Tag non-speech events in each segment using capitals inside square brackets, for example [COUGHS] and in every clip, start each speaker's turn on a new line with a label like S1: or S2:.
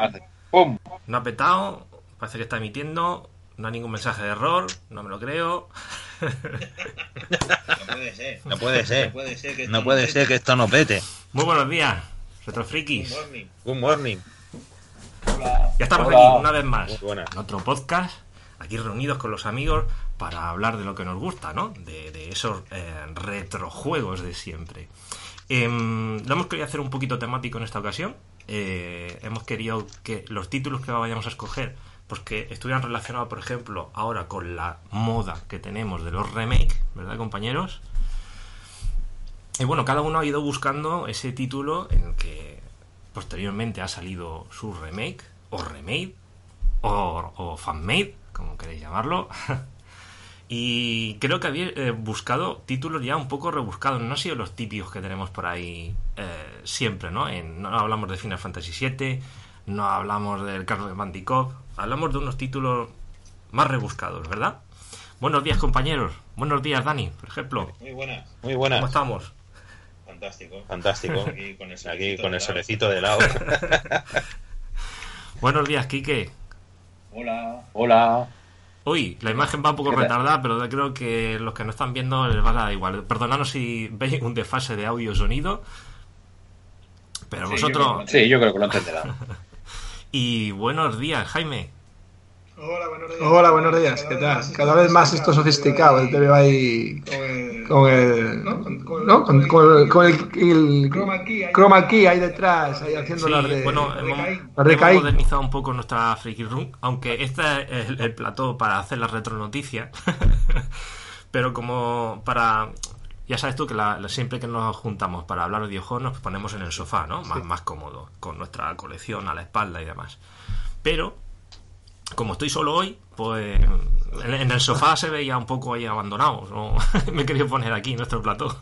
S1: Hace ¡Pum!
S2: No ha petado, parece que está emitiendo, no hay ningún mensaje de error, no me lo creo.
S3: No puede ser.
S1: No puede ser.
S3: No puede ser que esto
S1: No puede ser que esto no pete.
S2: Muy buenos días,
S3: Good
S2: Retrofrikis.
S3: morning.
S1: Good morning.
S2: Ya estamos
S1: Hola.
S2: aquí una vez más en otro podcast, aquí reunidos con los amigos para hablar de lo que nos gusta, ¿no? De, de esos eh, retrojuegos de siempre. Em, lo hemos querido hacer un poquito temático en esta ocasión. Eh, hemos querido que los títulos que vayamos a escoger, pues que estuvieran relacionados, por ejemplo, ahora con la moda que tenemos de los remake, ¿verdad, compañeros? Y bueno, cada uno ha ido buscando ese título en el que posteriormente ha salido su remake, o remade, o, o fanmade, como queréis llamarlo. [LAUGHS] y creo que había eh, buscado títulos ya un poco rebuscados, no han sido los típicos que tenemos por ahí eh, siempre, ¿no? En- no hablamos de Final Fantasy VII, no hablamos del Carlos de Bandicoot, hablamos de unos títulos más rebuscados, ¿verdad? Buenos días, compañeros. Buenos días, Dani, por ejemplo.
S3: Muy buenas.
S1: Muy
S2: ¿Cómo
S1: buenas.
S2: estamos?
S3: Fantástico.
S1: Fantástico.
S3: Aquí con el
S1: Aquí con el
S3: solecito
S1: solecito de lado. [LAUGHS]
S2: Buenos días, Quique.
S3: Hola.
S1: Hola.
S2: Uy, la imagen va un poco retardada, pero creo que los que no están viendo les va a dar igual. Perdonadnos si veis un desfase de audio sonido. Pero
S3: Sí,
S2: vosotros...
S3: yo
S1: Sí, yo creo que lo entenderá. [LAUGHS]
S2: Y buenos días, Jaime.
S4: Hola, buenos días.
S5: Hola, buenos días, ¿qué tal? Cada vez más esto sofisticado, veo ahí con el...
S4: ¿no? Con- con-
S5: ¿no? Con, con el, con el,
S4: key ahí
S5: chroma key ahí detrás, ahí haciendo
S2: Sí,
S5: las de...
S2: bueno,
S4: de
S2: hemos, modernizado un poco nuestra Freaky Room, aunque este es el, el plató para hacer las retronoticias. [LAUGHS] Pero como para... Ya sabes tú que la- la- siempre que nos juntamos para hablar de videojuegos nos ponemos en el sofá, ¿no? Más, más cómodo, con nuestra colección a la espalda y demás. Pero, como estoy solo hoy, pues en, en el sofá se veía un poco ahí abandonado. ¿no? [LAUGHS] Me he querido poner aquí nuestro plató.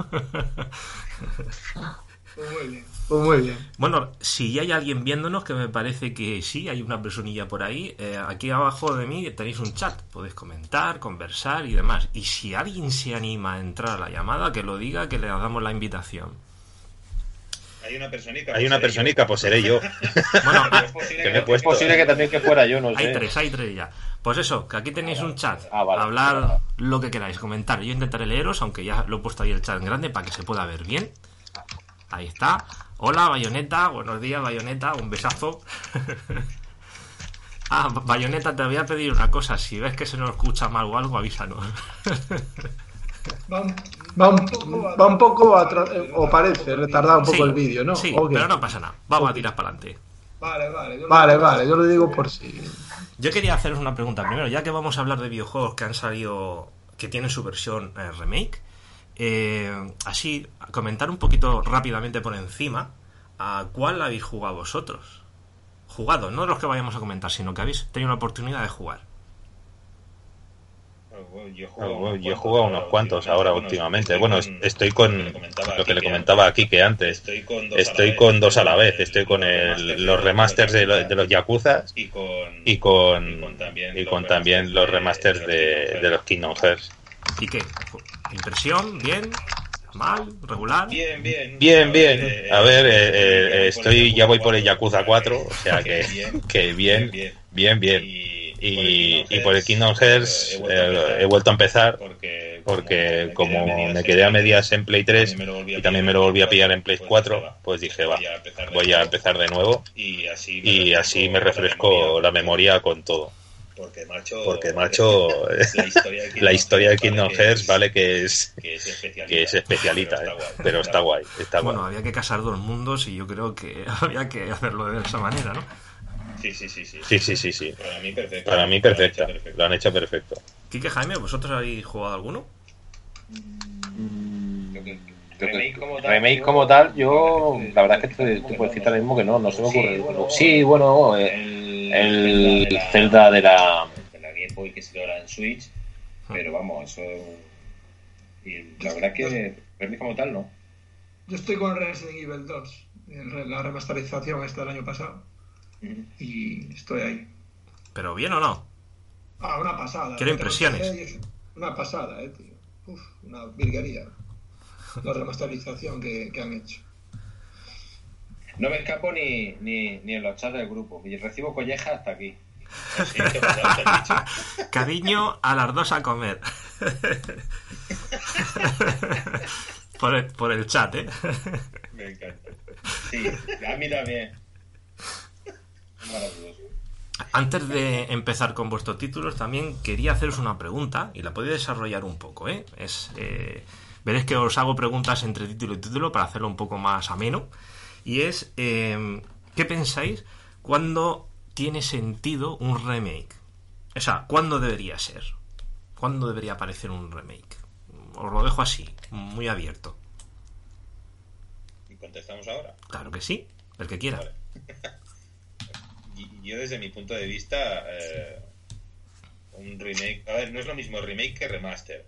S4: Pues muy bien.
S5: Pues muy bien.
S2: Bueno, si hay alguien viéndonos, que me parece que sí, hay una personilla por ahí, eh, aquí abajo de mí tenéis un chat, podéis comentar, conversar y demás. Y si alguien se anima a entrar a la llamada, que lo diga, que le damos la invitación.
S3: Hay una personita.
S1: Hay
S3: pues
S1: una
S3: seré
S1: personita, pues seré yo.
S2: Bueno, [LAUGHS]
S3: Es posible
S1: Que me he
S3: no
S1: puesto.
S3: tenga-
S1: posible que también que fuera yo, no
S2: hay tres, hay tres ya. Pues eso, que aquí tenéis un chat,
S1: Ah, vale.
S2: hablar lo que queráis, comentar. Yo intentaré leeros, aunque ya lo he puesto ahí el chat en grande para que se pueda ver bien. Ahí está. Hola, Bayoneta. Buenos días, Bayoneta. Un besazo. [LAUGHS] ah, Bayoneta, te voy a pedir una cosa. Si ves que se nos escucha mal o algo, avísanos. [LAUGHS]
S4: Va un,
S5: Va un, va un poco, eh, o parece, retardado un poco
S2: Sí,
S5: el vídeo, ¿no?
S2: Sí,
S5: ¿O qué?
S2: pero no pasa nada. Vamos a tirar para adelante.
S4: Vale, vale. yo
S5: Vale, vale, yo lo digo por si...
S2: Yo quería haceros una pregunta primero, ya que vamos a hablar de videojuegos que han salido, que tienen su versión eh, remake. eh, así, comentar un poquito rápidamente por encima a cuál habéis jugado vosotros. Jugado, no los que vayamos a comentar, sino que habéis tenido la oportunidad de jugar.
S3: Yo he jugado
S1: bueno,
S3: unos
S1: Yo he jugado unos cuantos ahora últimamente. Bueno, es- estoy con
S3: lo que le comentaba
S1: aquí que antes.
S3: Estoy con dos,
S1: Estoy con dos a la vez. Estoy con el- los remasters de, lo- de los Yakuza
S3: y con
S1: y con,
S3: y con también
S1: y
S3: los
S1: con también los remasters de, los Kingdom Hearts.
S2: ¿Y qué? ¿Impresión? ¿Bien? ¿Mal? ¿Regular?
S3: Bien, bien.
S1: Bien,
S3: A
S1: bien. A ver,
S3: eh,
S1: eh, eh, estoy ya voy por el Yakuza 4,
S3: que-
S1: o sea [LAUGHS] que,
S3: bien,
S1: que bien, bien, bien.
S3: Y,
S1: y por el Kingdom Hearts eh, he vuelto a empezar
S3: porque,
S1: porque como me quedé a medias en Play 3 y también me lo volví a pillar en Play 4, pues dije, va, voy a empezar de nuevo
S3: y así
S1: y así me refresco la memoria con todo.
S3: porque macho
S1: Porque, macho,
S3: la [LAUGHS] historia de
S1: la historia de Kingdom Hearts
S3: es-
S1: vale que es,
S3: que es especialita,
S1: que es especialita,
S3: pero
S1: eh,
S3: está guay.
S1: pero está guay, está guay.
S2: Bueno, había que casar dos mundos y yo creo que [LAUGHS] había que hacerlo de esa manera, ¿no?
S3: Sí sí sí sí
S1: Sí, sí, sí, sí.
S3: para mí perfecto
S1: Para mí perfecta, lo han hecho perfecto.
S2: Quique Jaime, ¿vosotros habéis jugado alguno?
S3: remake como tal
S6: Remake como tal, yo la verdad es que te, te puedo decir ahora mismo que no, no se me ocurre. Sí, bueno, eh, el Zelda de la...
S3: de la Game Boy que se ahora en Switch pero vamos eso y la verdad que remake como tal no
S4: Yo estoy con Resident Evil 2, en re- la remasterización esta del año pasado. Y estoy ahí.
S2: ¿Pero bien o no?
S4: Ah, una pasada.
S2: Quiero impresiones.
S4: Una pasada, eh, tío. Uf, una virguería. La remasterización que, que han hecho.
S3: No me escapo ni, ni, ni en los chats del grupo. Y recibo colleja hasta aquí. [LAUGHS]
S2: Cariño a las dos a comer. [LAUGHS] por, el, por el chat, ¿eh?
S3: Me encanta. Sí, a mí también. Maravilloso.
S2: Antes de empezar con vuestros títulos, también quería haceros una pregunta y la podéis desarrollar un poco, ¿eh? Es, eh, veréis que os hago preguntas entre título y título para hacerlo un poco más ameno. Y es, eh, ¿qué pensáis cuando tiene sentido un remake? O sea, ¿cuándo debería ser? ¿Cuándo debería aparecer un remake? Os lo dejo así, muy abierto.
S1: ¿Y contestamos ahora?
S2: Claro que sí, el que quiera.
S1: Vale. [LAUGHS] Yo desde mi punto de vista, eh, un remake, a ver, no es lo mismo remake que remaster.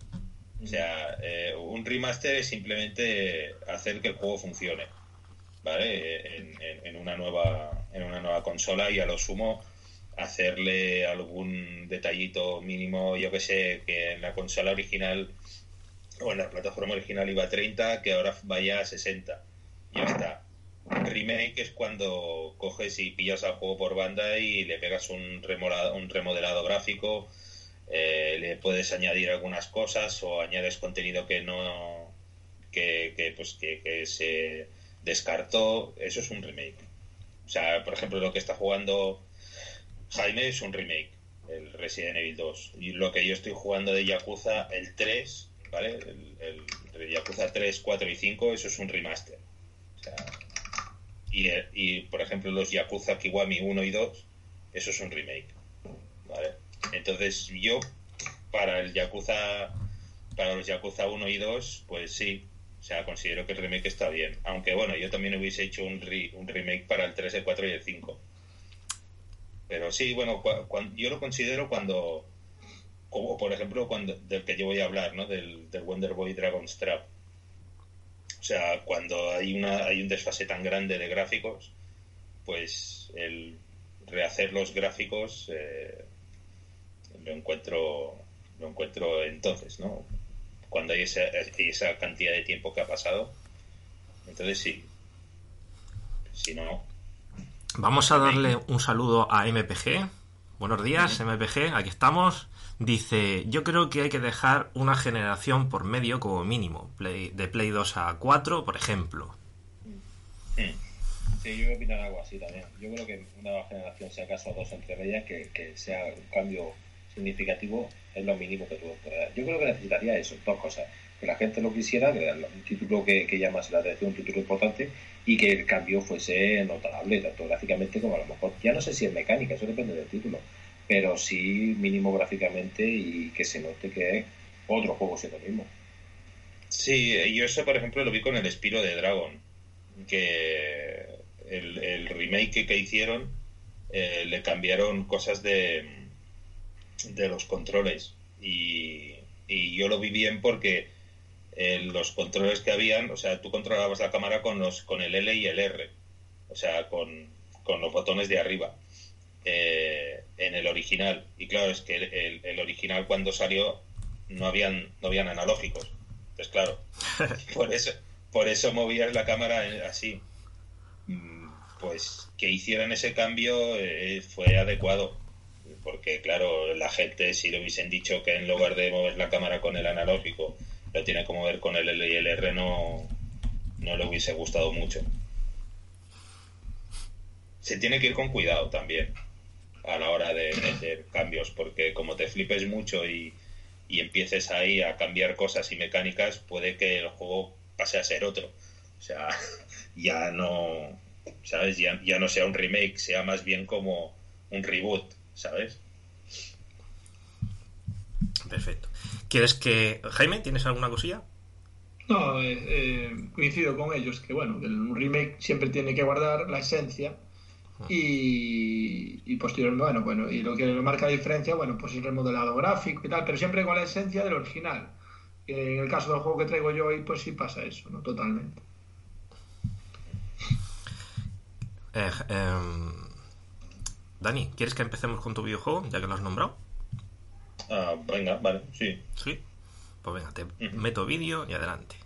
S1: O sea, eh, un remaster es simplemente hacer que el juego funcione, ¿vale? En, en- en una nueva en una nueva consola y a lo sumo hacerle algún detallito mínimo, yo que sé, que en la consola original o en la plataforma original iba a 30, que ahora vaya a 60. Ya [CLEARS THROAT] está. Remake es cuando coges y pillas al juego por banda y le pegas un, un remodelado gráfico, eh, le puedes añadir algunas cosas o añades contenido que no que, que, pues que, que se descartó, eso es un remake. O sea, por ejemplo, lo que está jugando Jaime es un remake, el Resident Evil 2. Y lo que yo estoy jugando de Yakuza, el 3, ¿vale? El, el, el Yakuza 3, 4 y 5, eso es un remaster. O sea, y, por ejemplo, los Yakuza Kiwami 1 y 2, eso es un remake. ¿Vale? Entonces, yo, para el Yakuza, para los Yakuza 1 y 2, pues sí. O sea, considero que el remake está bien. Aunque bueno, yo también hubiese hecho un, re- un remake para el 3, el 4 y el 5. Pero sí, bueno, cua- cuan- yo lo considero cuando, como por ejemplo, cuando del que yo voy a hablar, ¿no? Del, del Wonder Boy Dragon's Trap. O sea, cuando hay una hay un desfase tan grande de gráficos, pues el rehacer los gráficos eh, lo encuentro lo encuentro entonces, ¿no? Cuando hay esa, esa cantidad de tiempo que ha pasado, entonces sí. Si no,
S2: Vamos a darle un saludo a MPG. Buenos días, MPG, aquí estamos. Dice, yo creo que hay que dejar una generación por medio como mínimo, Play- de Play 2 a 4, por ejemplo.
S3: Sí, yo voy a opinar algo así también. Yo creo que una nueva generación, si acaso dos entre ellas, que, que sea un cambio significativo, es lo mínimo que tú puedes. Yo creo que necesitaría eso, dos cosas. Que la gente lo quisiera, que un título que, que llamase la atención, un título importante, y que el cambio fuese notable, tanto gráficamente como a lo mejor, ya no sé si es mecánica, eso depende del título, pero sí mínimo gráficamente y que se note que es otro juego siendo mismo.
S1: Sí, yo eso, por ejemplo, lo vi con el Espiro de Dragon, que el, el remake que hicieron eh, le cambiaron cosas de, de los controles y, y yo lo vi bien porque eh, los controles que habían, o sea, tú controlabas la cámara con los con el L y el R, o sea, con, con los botones de arriba eh, en el original. Y claro, es que el, el- el original cuando salió no habían no habían analógicos. Entonces, claro, [LAUGHS] por eso por eso movías la cámara así. Mm, Pues que hicieran ese cambio eh, fue adecuado. Porque, claro, la gente, si le hubiesen dicho que en lugar de mover la cámara con el analógico, lo tiene que mover con el L y el R, no, no le hubiese gustado mucho. Se tiene que ir con cuidado también a la hora de hacer cambios, porque como te flipes mucho y, y empieces ahí a cambiar cosas y mecánicas, puede que el juego pase a ser otro. O sea, [LAUGHS] ya no, ¿sabes? Ya, ya no sea un remake, sea más bien como un reboot, ¿sabes?
S2: Perfecto. ¿Quieres que... Jaime, ¿tienes alguna cosilla?
S4: No, eh, eh, coincido con ellos que bueno, que un remake siempre tiene que guardar la esencia y, y posteriormente, bueno, bueno, y lo que marca la diferencia, bueno, pues el remodelado gráfico y tal, pero siempre con la esencia del original. En el caso del juego que traigo yo hoy, pues sí pasa eso, ¿no? Totalmente.
S2: Eh, em, Dani, ¿quieres que empecemos con tu videojuego, ya que lo has nombrado?
S1: Ah, venga, vale, sí.
S2: Sí. Pues venga, te meto vídeo y adelante.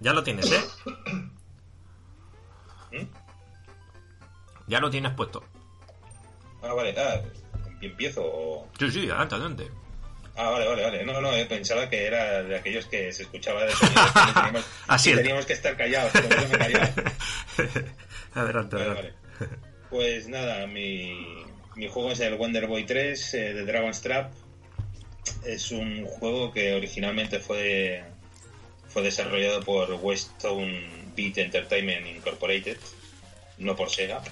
S2: Ya lo tienes, ¿eh?
S1: ¿Mm?
S2: Ya lo tienes puesto.
S1: Ah, vale, ah, empiezo.
S2: Sí, sí, adelante, adelante.
S1: Ah, vale, vale, vale. No, no, eh, pensaba que era de aquellos que se escuchaba de que teníamos, [LAUGHS]
S2: Así es.
S1: teníamos que estar callados, por eso me callaba.
S2: adelante,
S1: Vale,
S2: adelante.
S1: vale. Pues nada, mi, mi juego es el Wonder Boy 3 eh, de Dragon's Trap. Es un juego que originalmente fue, fue desarrollado por Westone Beat Entertainment Incorporated, no por Sega,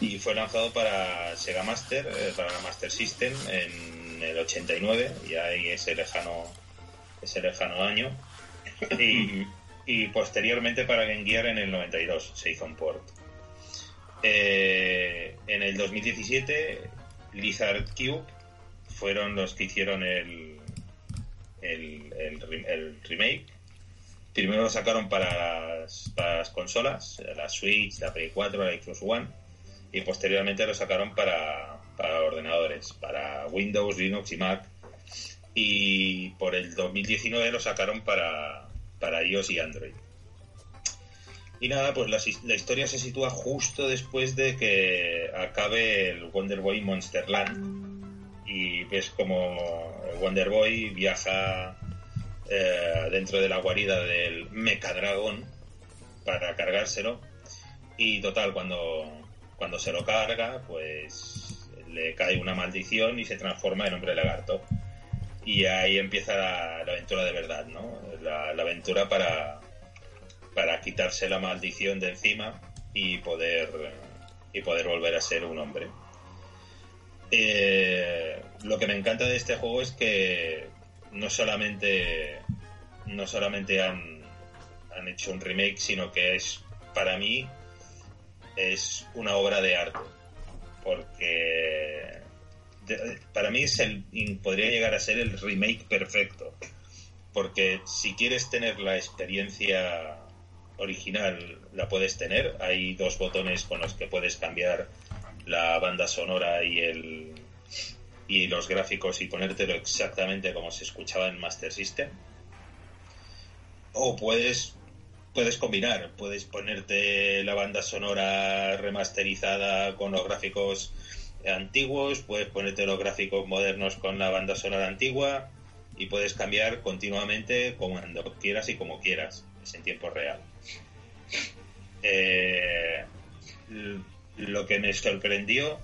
S1: y fue lanzado para Sega Master, eh, para la Master System en el 89, y ahí ese lejano, ese lejano año. [LAUGHS] Y, y posteriormente para Game Gear en el 92 se hizo un port. Eh, en el 2017, Lizard Cube fueron los que hicieron el, el, el re- el remake. Primero lo sacaron para las, consolas, la Switch, la Play 4, la Xbox One, y posteriormente lo sacaron para, para ordenadores, para Windows, Linux y Mac. Y por el 2019 lo sacaron para, para iOS y Android. Y nada, pues la, historia se sitúa justo después de que acabe el Wonder Boy Monsterland. Y ves como Wonder Boy viaja eh, dentro de la guarida del Mechadragon para cargárselo. Y total, cuando, cuando se lo carga, pues le cae una maldición y se transforma en hombre lagarto. Y ahí empieza la, aventura de verdad, ¿no? La, la aventura para, para quitarse la maldición de encima y poder y poder volver a ser un hombre. Eh, lo que me encanta de este juego es que no solamente no solamente han, han hecho un remake, sino que es para mí es una obra de arte, porque para mí es el podría llegar a ser el remake perfecto, porque si quieres tener la experiencia original la puedes tener. Hay dos botones con los que puedes cambiar la banda sonora y el y los gráficos y ponértelo exactamente como se escuchaba en Master System. O puedes puedes combinar, puedes ponerte la banda sonora remasterizada con los gráficos antiguos, puedes ponerte los gráficos modernos con la banda sonora antigua y puedes cambiar continuamente cuando quieras y como quieras, es en tiempo real. Eh, lo que me sorprendió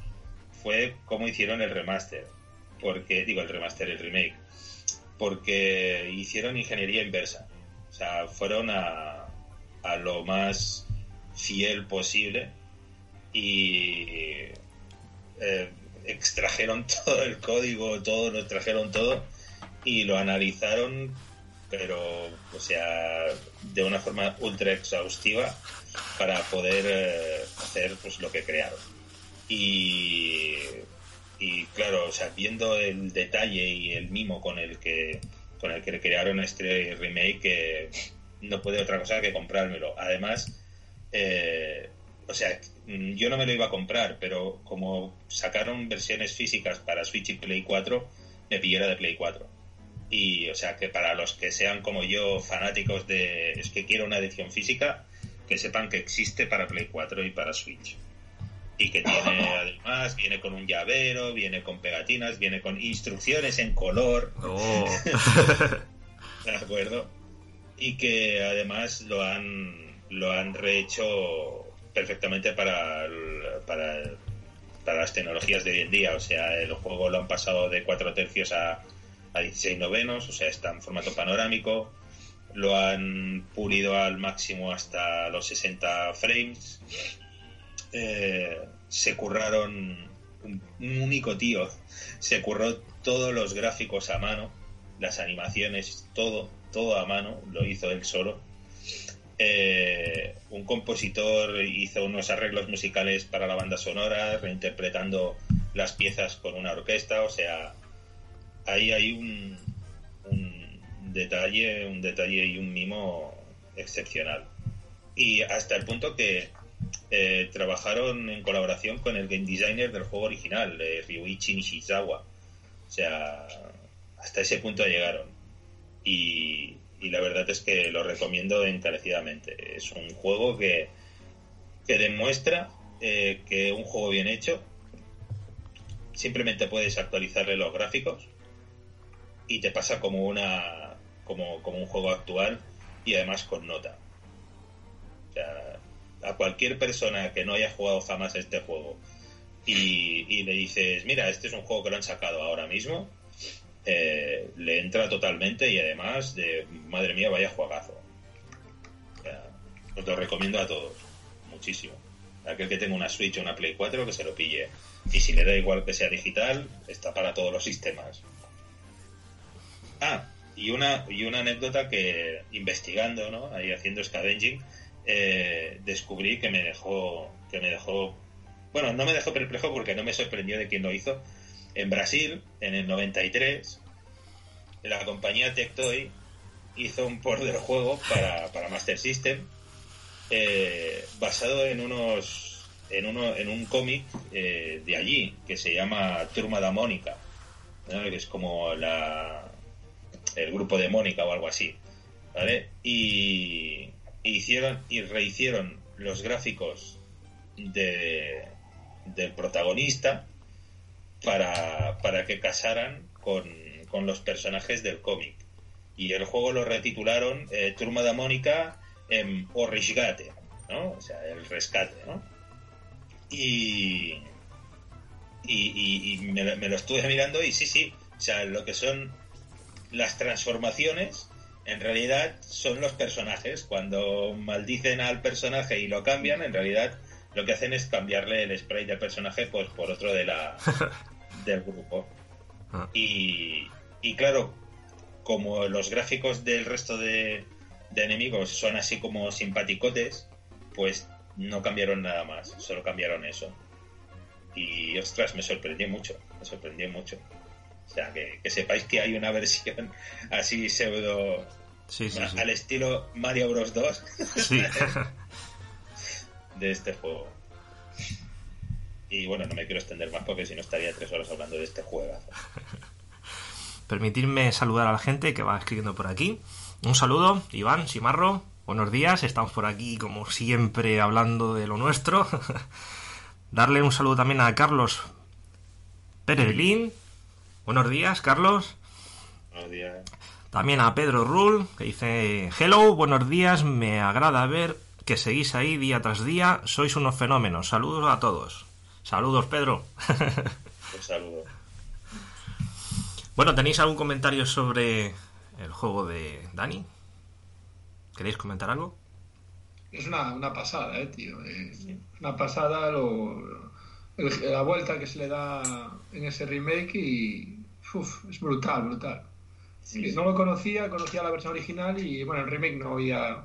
S1: fue cómo hicieron el remaster, porque digo el remaster, el remake, porque hicieron ingeniería inversa, o sea, fueron a, a lo más fiel posible y eh, extrajeron [LAUGHS] todo el código, todo lo extrajeron todo y lo analizaron, pero, o sea, de una forma ultra exhaustiva para poder eh, hacer pues lo que crearon. Y, y claro, o sea, viendo el detalle y el mimo con el que con el que crearon este remake, que no puede otra cosa que comprármelo. Además, eh, o sea, yo no me lo iba a comprar, pero como sacaron versiones físicas para Switch y Play 4, me pillera de Play 4. Y, o sea, que para los que sean como yo fanáticos de es que quiero una edición física, que sepan que existe para Play 4 y para Switch. Y que tiene, además, viene con un llavero, viene con pegatinas, viene con instrucciones en color.
S2: Oh. [LAUGHS]
S1: ¿De acuerdo? Y que además lo han, lo han rehecho perfectamente para, el- para, el- para las tecnologías de hoy en día. O sea, el juego lo han pasado de 4 tercios a, a 16 novenos, o sea, está en formato panorámico. Lo han pulido al máximo hasta los 60 frames. Eh, se curraron un, único tío, se curró todos los gráficos a mano, las animaciones, todo, todo a mano, lo hizo él solo. Eh, un compositor hizo unos arreglos musicales para la banda sonora, reinterpretando las piezas con una orquesta, o sea, ahí hay un detalle, un detalle y un mimo excepcional. Y hasta el punto que eh, trabajaron en colaboración con el game designer del juego original, eh, Ryuichi Nishizawa. O sea, hasta ese punto llegaron. Y, la verdad es que lo recomiendo encarecidamente. Es un juego que, que demuestra eh, que un juego bien hecho simplemente puedes actualizarle los gráficos y te pasa como una como, como un juego actual y además con nota. O sea, a cualquier persona que no haya jugado jamás este juego y, y le dices, mira, este es un juego que lo han sacado ahora mismo, eh, le entra totalmente y además de, madre mía, vaya juegazo. O sea, os lo recomiendo a todos, muchísimo. Aquel que tenga una Switch o una Play 4 que se lo pille. Y si le da igual que sea digital, está para todos los sistemas. Ah, y una, y una anécdota que investigando, ¿no? Ahí haciendo scavenging, eh, descubrí que me dejó, que me dejó, bueno, no me dejó perplejo porque no me sorprendió de quién lo hizo. En Brasil, en el 93, la compañía Tectoy hizo un port del juego para, para Master System eh, basado en unos en uno en un cómic eh, de allí que se llama Turma da Mónica que es como la el grupo de Mónica o algo así ¿vale? y hicieron y rehicieron los gráficos de, del protagonista para, para que casaran con, con los personajes del cómic y el juego lo retitularon eh, Turma da Mónica O Resgate, ¿no? O sea, el rescate, ¿no? Y, y, y, me, lo estuve mirando y sí, sí, o sea, lo que son las transformaciones en realidad son los personajes. Cuando maldicen al personaje y lo cambian, en realidad lo que hacen es cambiarle el spray del personaje pues por otro de la [LAUGHS] del grupo.
S2: Ah.
S1: Y, y claro, como los gráficos del resto de, de enemigos son así como simpaticotes, pues no cambiaron nada más, solo cambiaron eso. Y ostras, me sorprendió mucho, me sorprendió mucho. O sea, que, que sepáis que hay una versión así pseudo
S2: Sí, sí, sí.
S1: al estilo Mario Bros 2
S2: Sí. [LAUGHS]
S1: de este juego. Y bueno, no me quiero extender más porque si no estaría tres horas hablando de este juego. [LAUGHS]
S2: Permitidme saludar a la gente que va escribiendo por aquí. Un saludo, Iván Simarro. Buenos días, estamos por aquí como siempre hablando de lo nuestro. [LAUGHS] Darle un saludo también a Carlos Pereglín. Buenos días, Carlos.
S1: Buenos días.
S2: También a Pedro Rull, que dice, hello, buenos días, me agrada ver que seguís ahí día tras día, sois unos fenómenos. Saludos a todos. Saludos, Pedro.
S1: Un saludo.
S2: bueno, ¿tenéis algún comentario sobre el juego de Dani? ¿Queréis comentar algo?
S4: Es una, una pasada, eh, tío. Eh, una pasada lo, el- la vuelta que se le da en ese remake y uf, es brutal, brutal. No lo conocía, conocía la versión original y bueno, el remake no había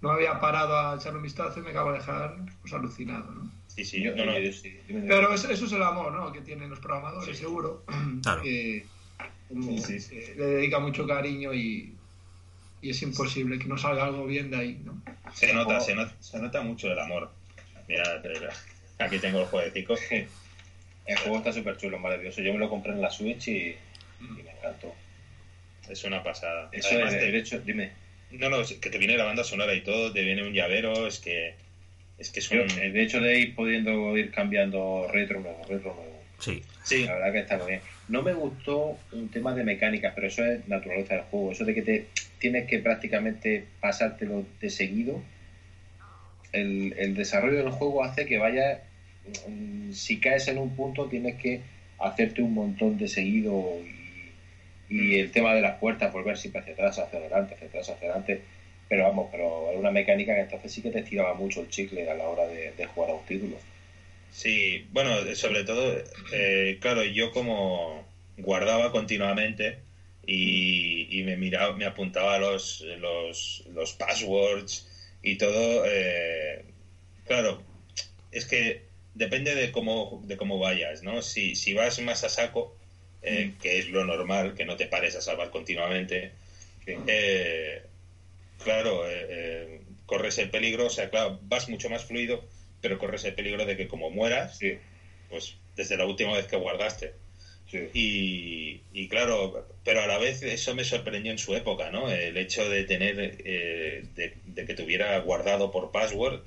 S4: no había parado a echarle un vistazo y me acabo de dejar pues, alucinado, ¿no?
S1: Sí, sí,
S3: Yo-
S1: no, no.
S3: yo sí, yo me-
S4: Pero eso, eso es el amor, ¿no? Que tienen los programadores,
S1: Sí.
S4: seguro.
S2: Claro.
S4: Que como,
S1: Sí, sí.
S4: eh, le dedica mucho cariño y, y es imposible que no salga algo bien de ahí, ¿no?
S1: Se nota, se nota, se nota mucho el amor. Mira, aquí tengo el jueguecito. [LAUGHS]
S3: El juego está súper chulo, maravilloso. Yo me lo compré en la Switch y, y me encantó.
S1: Es una pasada.
S3: Eso
S1: Además
S3: de hecho, dime.
S1: No, no, es que te viene la banda sonora y todo, te viene un llavero, es que es que es un...
S3: eh, de hecho, de ir pudiendo ir cambiando retro nuevo, retro nuevo.
S2: Sí.
S1: Sí,
S3: La verdad que está muy bien. No me gustó un tema de mecánicas, pero eso es naturaleza del juego. Eso de que te tienes que prácticamente pasártelo de seguido. El, el desarrollo del juego hace que vaya. Mm, Si caes en un punto, tienes que hacerte un montón de seguido. Y, y el tema de las puertas, volver siempre hacia atrás, hacia adelante, hacia atrás, hacia adelante. Pero vamos, pero era una mecánica que entonces sí que te estiraba mucho el chicle a la hora de, de jugar a un título.
S1: sí, bueno, sobre todo, eh, claro, yo como guardaba continuamente y, y me miraba, me apuntaba los, los, los passwords y todo, eh, claro, es que depende de cómo, de cómo vayas, ¿no? Si, si vas más a saco, eh, que es lo normal, que no te pares a salvar continuamente, eh, claro, eh, eh, corres el peligro, o sea, claro, vas mucho más fluido, pero corres el peligro de que como mueras,
S3: Sí.
S1: pues desde la última vez que guardaste. Y, y, claro, pero a la vez eso me sorprendió en su época, ¿no? El hecho de tener, eh, de, que tuviera guardado por password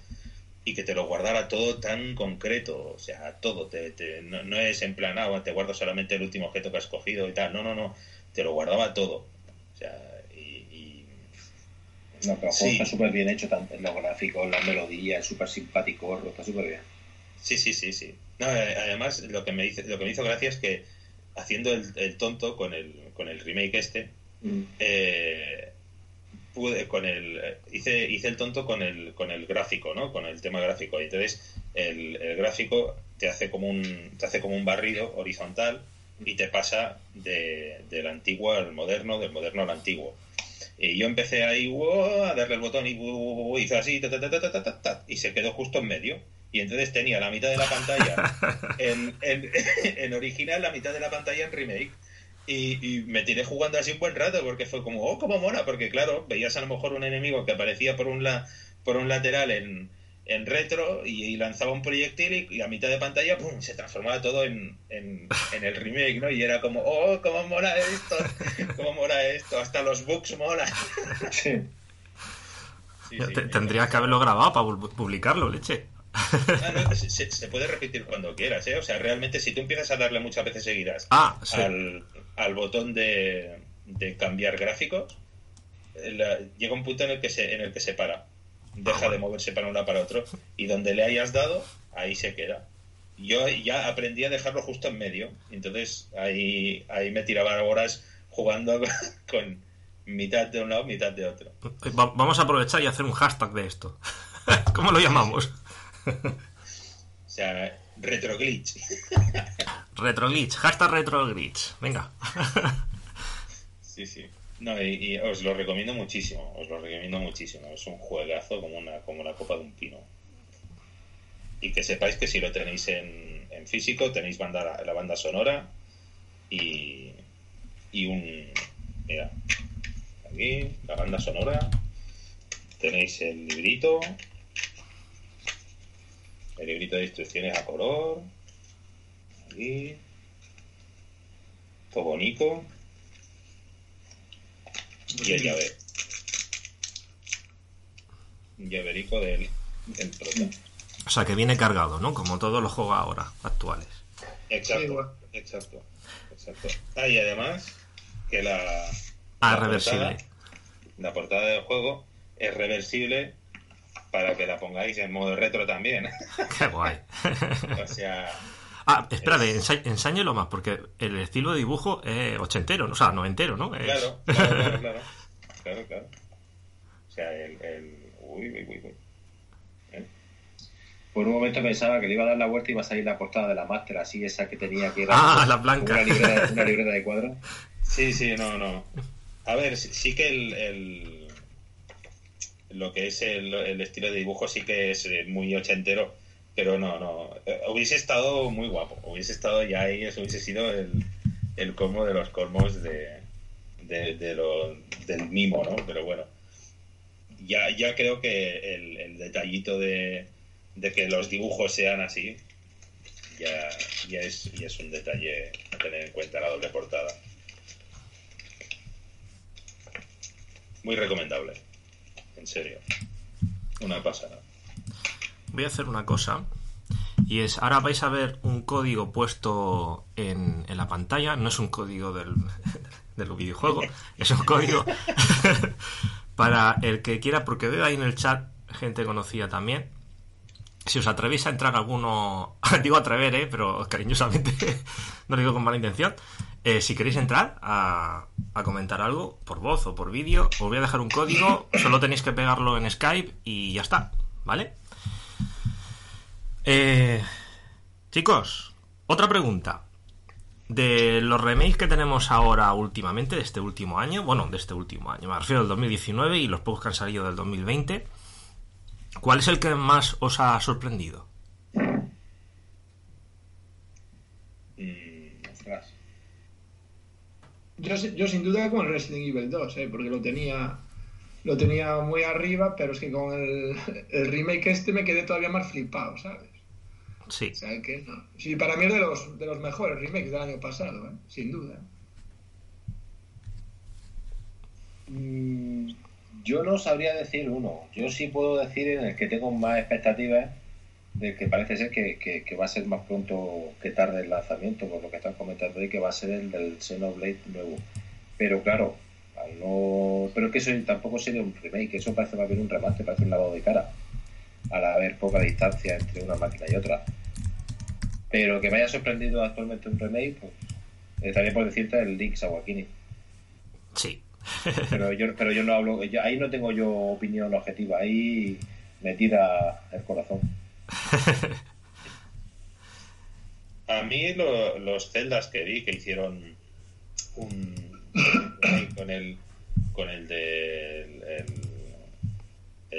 S1: y que te lo guardara todo tan concreto, o sea, todo, te, no, es en plan, ah, te guardo solamente el último objeto que has cogido y tal, no, no, no, te lo guardaba todo, o sea, y...
S3: No, pero está súper bien hecho, tanto en los gráficos, la melodía, es súper simpático, está súper bien.
S1: Sí, sí, sí, sí. No, eh, además, lo que me, dice, lo que me hizo gracia es que haciendo el, tonto con el, con el remake este, mm. eh, pude con el hice hice el tonto con el con el gráfico no con el tema gráfico. Y entonces el, gráfico te hace como un te hace como un barrido horizontal y te pasa de, del antiguo al moderno del moderno al antiguo. Y yo empecé ahí a darle el botón y hizo así y se quedó justo en medio. Y entonces tenía la mitad de la pantalla [LAUGHS] en, [LAUGHS] en, original, la mitad de la pantalla en remake. Y, me tiré jugando así un buen rato porque fue como, oh, cómo mola, porque claro, veías a lo mejor un enemigo que aparecía por un, la, por un lateral en, en retro y, lanzaba un proyectil y, a mitad de pantalla ¡pum! se transformaba todo en, en, el remake, ¿no? Y era como, oh, cómo mola esto, cómo mola esto, hasta los bugs mola. [LAUGHS] Sí.
S2: Tendrías que haberlo grabado para publicarlo, leche.
S1: Ah, se, puede repetir cuando quieras, ¿eh? O sea, realmente si tú empiezas a darle muchas veces seguidas
S2: ah,
S1: al, botón de, cambiar gráficos, llega un punto en el que se, en el que se para. Deja ah, de moverse para un lado para otro. Y donde le hayas dado, ahí se queda. Yo ya aprendí a dejarlo justo en medio. Entonces ahí, ahí me tiraba horas jugando [LAUGHS] con mitad de un lado, mitad de otro.
S2: Vamos a aprovechar y hacer un hashtag de esto. [LAUGHS] ¿Cómo lo llamamos?
S1: o sea, retroglitch. [LAUGHS]
S2: retroglitch, hashtag retroglitch. Venga.
S1: sí, sí. No, y, os lo recomiendo muchísimo, os lo recomiendo muchísimo. Es un juegazo como una, como la copa de un pino. Y que sepáis que si lo tenéis en, en físico, tenéis banda, la banda sonora y, y un... Mira, aquí, la banda sonora. Tenéis el librito, el librito de instrucciones a color. Aquí. Todo bonito. Y el llave. Llaverico del, del
S2: O sea, que viene cargado, ¿no? Como todos los juegos ahora, actuales.
S1: Exacto, exacto, exacto. Ah, y además, que la...
S2: Ah, reversible.
S1: la portada del juego es reversible para que la pongáis en modo retro también. [LAUGHS]
S2: Qué guay. [LAUGHS]
S1: o sea.
S2: Ah, espérate, ensáñelo más, porque el estilo de dibujo es ochentero, o sea, noventero, ¿no? [LAUGHS]
S1: Claro, claro, claro, claro, claro, O sea, el... el... Uy, uy, uy,
S3: ¿Eh? Por un momento pensaba que le iba a dar la vuelta y iba a salir la portada de la Master, así esa que tenía que era...
S2: Ah, la blanca.
S3: Una libreta, una [LAUGHS] libreta de cuadros.
S1: Sí, sí, no, no. A ver, sí que el lo que es el, estilo de dibujo sí que es eh, muy ochentero, pero no, no. Eh, hubiese estado muy guapo, hubiese estado ya ahí, eso hubiese sido el, el colmo de los colmos de, de, lo, del mimo, ¿no? Pero bueno, ya, ya creo que el, detallito de, de, que los dibujos sean así ya, ya, es, ya es un detalle a tener en cuenta la doble portada. Muy recomendable en serio. Una pasada.
S2: Voy a hacer una cosa. Y es, ahora vais a ver un código puesto en, en la pantalla. No es un código del, [LAUGHS] del videojuego, [LAUGHS] es un código [LAUGHS] para el que quiera, porque veo ahí en el chat gente conocida también. Si os atrevéis a entrar alguno, digo atrever, ¿eh? pero cariñosamente no lo digo con mala intención, eh, si queréis entrar a, comentar algo por voz o por vídeo, os voy a dejar un código, solo tenéis que pegarlo en Skype y ya está, ¿vale? Eh, chicos, otra pregunta. De los remakes que tenemos ahora últimamente, de este último año, bueno, de este último año, me refiero al 2019 y los pocos que han salido del 2020, ¿cuál es el que más os ha sorprendido?
S4: Yo, yo sin duda con el Resident Evil 2, ¿eh? porque lo tenía lo tenía muy arriba, pero es que con el, remake este me quedé todavía más flipado, ¿sabes?
S2: Sí.
S4: O sea, que no. Sí, para mí es de los, de los mejores remakes del año pasado, ¿eh? sin duda.
S3: Mm, yo no sabría decir uno. Yo sí puedo decir en el que tengo más expectativas de que parece ser que, que- que va a ser más pronto que tarde el lanzamiento, por lo que están comentando ahí, que va a ser el del Xenoblade nuevo. Pero claro, al no... Pero es que eso tampoco sería un remake, eso parece más bien un remaster, parece un lavado de cara, al haber poca distancia entre una máquina y otra. Pero que me haya sorprendido actualmente un remake, pues eh, también por decirte el Link's Awakening.
S2: Sí.
S3: Pero yo, pero yo no hablo, yo- ahí no tengo yo opinión objetiva, ahí me tira el corazón. [LAUGHS]
S1: A mí lo- los celdas que vi que hicieron un, un- con el con el de el, el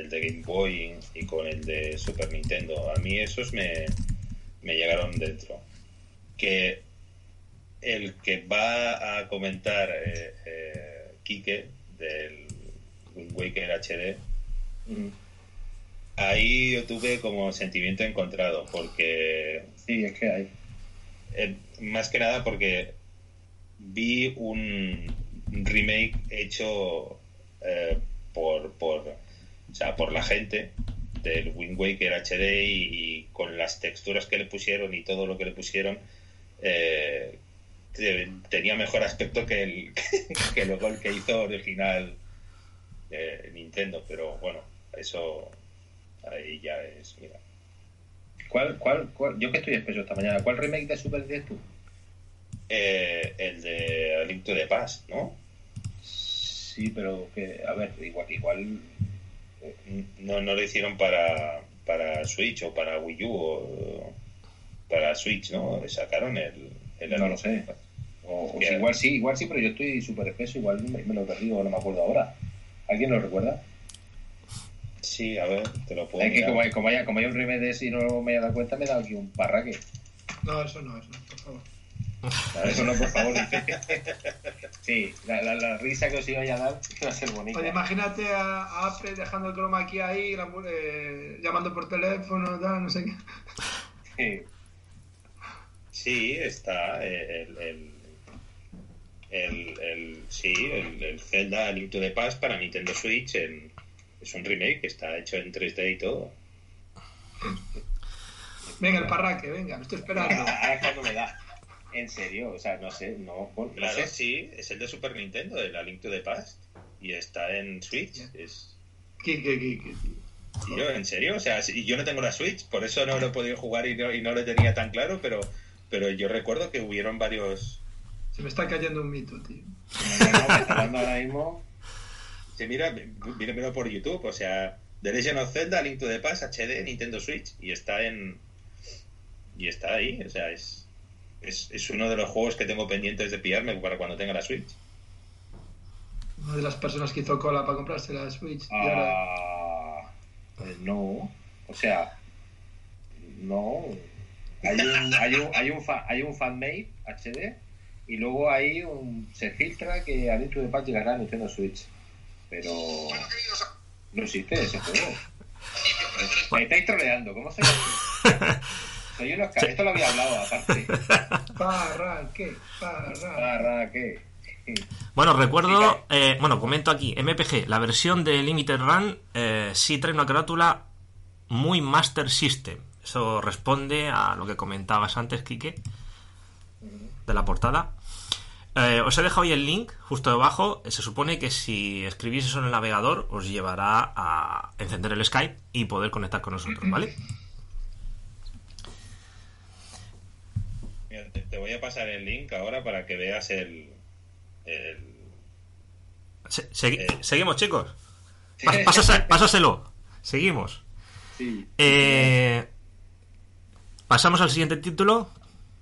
S1: de Game Boy y con el de Super Nintendo, a mí esos me, me llegaron dentro. Que el que va a comentar eh, eh, Quique del Wind Waker HD, ahí yo tuve como sentimiento encontrado porque
S3: Sí, es que hay.
S1: eh, más que nada porque vi un remake hecho eh, por, por, sea, por la gente del Wind Waker HD y, y con las texturas que le pusieron y todo lo que le pusieron eh, te- tenía mejor aspecto que el [LAUGHS] que luego el que hizo original eh, Nintendo pero bueno eso ahí ya es mira
S3: ¿Cuál, cuál, cuál? Yo que estoy espeso esta mañana, ¿cuál remake de Super dices tú?
S1: Eh, el de Link to the Past, ¿no?
S3: Sí, pero que, a ver, igual, igual
S1: No, no lo hicieron para, para Switch o para Wii U o para Switch, ¿no? Le sacaron el... el
S3: no lo sé. O, o igual sí, igual sí, pero yo estoy súper espeso, igual me, me lo he perdido, no me acuerdo ahora. ¿Alguien lo recuerda?
S1: Sí, a ver, te lo puedo
S3: Es que como hay, como, hay, como hay un remake de ese y no me he dado cuenta, me he dado aquí un parraque.
S4: No, eso no, eso no, por favor.
S3: Eso no, por favor. sí, la, la, la risa que os iba a dar iba [LAUGHS] a ser bonita.
S4: Oye, imagínate a, a Apple dejando el chroma aquí ahí, la mu- eh, llamando por teléfono, tal, no sé qué.
S3: Sí.
S1: Sí, está el... el, el, el- sí, el, el Zelda Link to the Past para Nintendo Switch en- es un remake que está hecho en 3D y todo.
S4: Venga, el parraque, venga, me estoy esperando. [LAUGHS]
S3: Ahora es cuando me da. En serio, o sea, no sé, no, bueno, no
S1: Claro,
S3: sé.
S1: sí, es el de Super Nintendo, el A Link to the Past y está en Switch. Es,
S4: Kike, Kike, tío.
S1: Tío, ¿en serio? O sea, si- yo no tengo la Switch, por eso no lo he podido jugar y no, y no lo tenía tan claro, pero, pero yo recuerdo que hubieron varios...
S4: Se me está cayendo un mito, tío.
S3: Dando ahora mismo.
S1: Sí, mira, mira, mira por YouTube, o sea, The Legend of Zelda, Link to the Past, HD, Nintendo Switch, y está en... Y está ahí, o sea, es, es, es uno de los juegos que tengo pendientes de pillarme para cuando tenga la Switch.
S4: Una de las personas que hizo cola para comprarse la Switch. y ahora-
S3: Ah, eh, no, o sea, no. Hay un, [LAUGHS] hay un, hay un, fa- hay un fanmade HD y luego hay un. Se filtra que a dentro de paz llegará a Nintendo Switch. Pero. No existe ese juego. [LAUGHS] Me estáis troleando, ¿cómo se Soy unos ca- Esto lo había hablado aparte. [LAUGHS]
S4: Parraque, parraque.
S2: Bueno, recuerdo, eh, bueno, comento aquí, MPG, la versión de Limited Run eh, sí trae una carátula muy Master System. Eso responde a lo que comentabas antes, Quique, de la portada. Eh, os he dejado ahí el link justo debajo. Se supone que si escribís eso en el navegador os llevará a encender el Skype y poder conectar con nosotros, ¿vale?
S1: Te, te voy a pasar el link ahora para que veas el... el
S2: Se- segui-
S1: Eh.
S2: Seguimos, chicos. Pas- pásaselo. Seguimos.
S3: Sí.
S2: Eh, pasamos al siguiente título.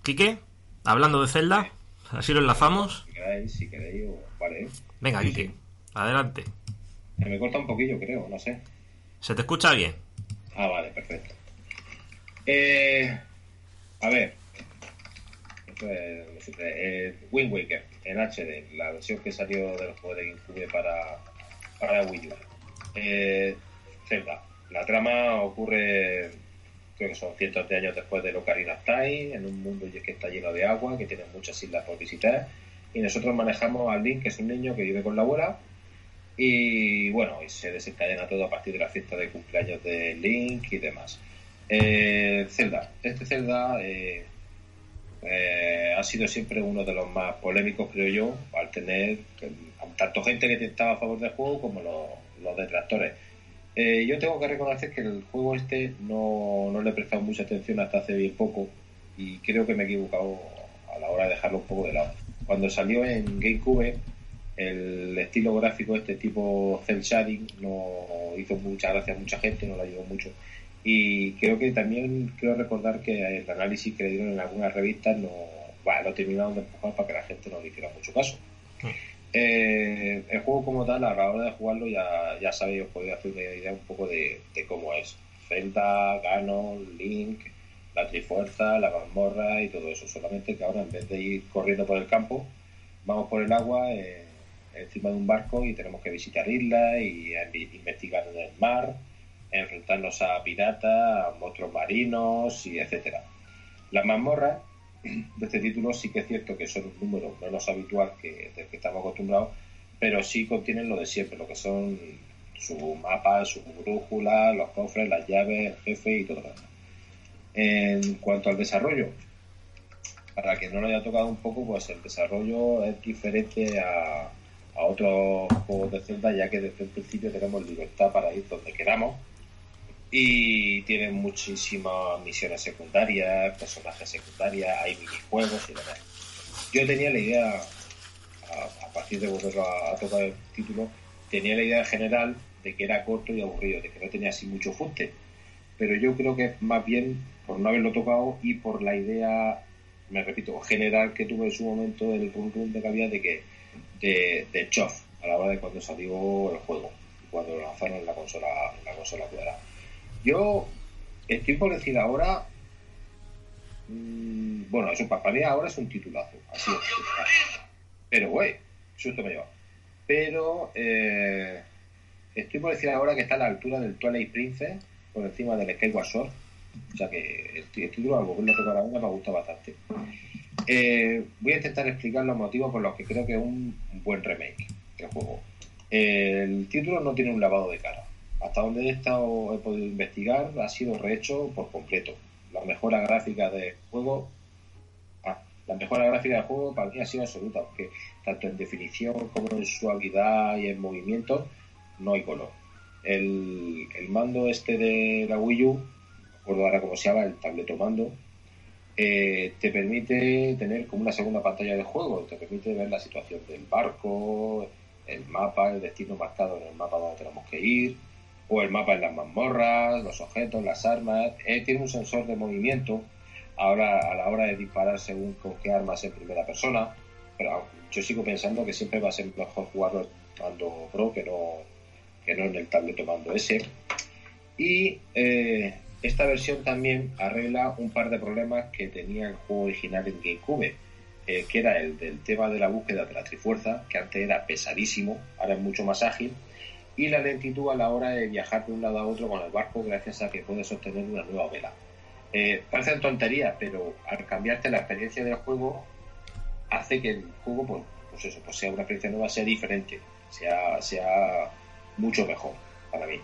S2: Quique, hablando de Zelda. Así lo enlazamos.
S3: Si queréis, si queréis, vale.
S2: Venga,
S3: Sí,
S2: Quique,
S3: sí.
S2: adelante.
S3: Se me corta un poquillo, creo, no sé.
S2: ¿Se te escucha bien?
S3: Ah, vale, perfecto. Eh, a ver. Esto es lo simple. Eh, Wind Waker en HD, la versión que salió del juego de GameCube para, para Wii U. Eh, Zelda. La trama ocurre creo que son cientos de años después de Ocarina of Time, en un mundo que está lleno de agua, que tiene muchas islas por visitar, y nosotros manejamos al Link, que es un niño que vive con la abuela, y bueno, y se desencadena todo a partir de la fiesta de cumpleaños de Link y demás. Eh, Zelda. Este Zelda eh, eh, ha sido siempre uno de los más polémicos, creo yo, al tener tanto gente que estaba a favor del juego como los, detractores. yo tengo que reconocer que el juego este no, no le he prestado mucha atención hasta hace bien poco y creo que me he equivocado a la hora de dejarlo un poco de lado. Cuando salió en GameCube el estilo gráfico este tipo cel shading no hizo mucha gracia a mucha gente, no lo ayudó mucho. Y creo que también quiero recordar que el análisis que le dieron en algunas revistas no bueno, lo terminaron de empujar para que la gente no le hiciera mucho caso. Eh, el juego como tal, a la hora de jugarlo ya, ya sabéis, os podéis hacer una idea un poco de, de cómo es. Zelda, Ganon, Link, la Trifuerza, la mazmorra y todo eso. Solamente que ahora en vez de ir corriendo por el campo, vamos por el agua. Eh, encima de un barco y tenemos que visitar islas y investigar en el mar, enfrentarnos a piratas, a monstruos marinos y etcétera. Las mazmorras [CLEARS THROAT] de este título sí que es cierto que son un número menos habitual que del que estamos acostumbrados, pero sí contienen lo de siempre, lo que son su mapa, su brújula, los cofres, las llaves, el jefe y todo lo demás. En cuanto al desarrollo, para que no lo haya tocado un poco, pues el desarrollo es diferente a, a otros juegos de Zelda, ya que desde el principio tenemos libertad para ir donde queramos y tienen muchísimas misiones secundarias, personajes secundarios, hay minijuegos y demás. Yo tenía la idea, a, partir de volver a, tocar el título, tenía la idea general de que era corto y aburrido, de que no tenía así mucho fuste, pero yo creo que más bien por no haberlo tocado y por la idea, me repito, general que tuve en su momento del run de que había de que de, de Chof a la hora de cuando salió el juego, cuando lo lanzaron en la consola, en la consola cuadrada. Yo estoy por decir ahora, mmm, bueno, eso para mí ahora es un titulazo, así es. Pero, güey, susto me lleva. Pero eh, estoy por decir ahora que está a la altura del Twilight Princess, por encima del Skyward Sword. O sea que el, título, al volverlo a tocar ahora, me gusta bastante. Eh, voy a intentar explicar los motivos por los que creo que es un buen remake del juego. El título no tiene un lavado de cara. Hasta donde he estado he podido investigar ha sido rehecho por completo. La mejora gráfica del juego, ah, la mejora gráfica del juego para mí ha sido absoluta, porque tanto en definición como en suavidad y en movimiento no hay color. El, mando este de la Wii U, no recuerdo ahora cómo se llama, el tableto mando, eh, te permite tener como una segunda pantalla de juego, te permite ver la situación del barco, el mapa, el destino marcado en el mapa donde tenemos que ir, o el mapa en las mazmorras, los objetos, las armas. Eh, tiene un sensor de movimiento ahora a la hora de disparar según con qué armas en primera persona, pero yo sigo pensando que siempre va a ser mejor jugarlo mando Pro que no, que no en el tablet mando ese. Y eh, esta versión también arregla un par de problemas que tenía el juego original en GameCube, eh, que era el del tema de la búsqueda de la Trifuerza, que antes era pesadísimo, ahora es mucho más ágil, y la lentitud a la hora de viajar de un lado a otro con el barco gracias a que puedes obtener una nueva vela. Eh, parecen tonterías, pero al cambiarte la experiencia del juego, hace que el juego pues, pues eso, pues sea una experiencia nueva, sea diferente, sea, sea mucho mejor para mí.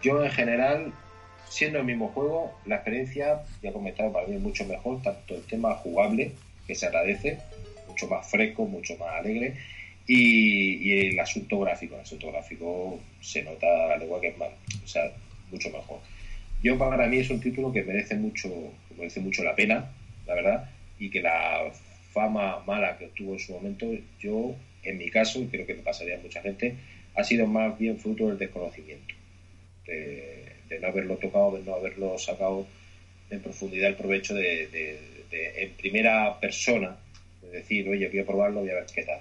S3: Yo en general siendo el mismo juego, la experiencia, ya he comentado, para mí es mucho mejor, tanto el tema jugable, que se agradece, mucho más fresco, mucho más alegre, y, el asunto gráfico. El asunto gráfico se nota al igual que es más, o sea, mucho mejor. Yo para mí es un título que merece mucho, merece mucho la pena, la verdad, y que la fama mala que obtuvo en su momento, yo, en mi caso, y creo que le pasaría a mucha gente, ha sido más bien fruto del desconocimiento de no haberlo tocado, de no haberlo sacado en profundidad el provecho de, en primera persona, de decir, oye, voy a probarlo, voy a ver qué tal.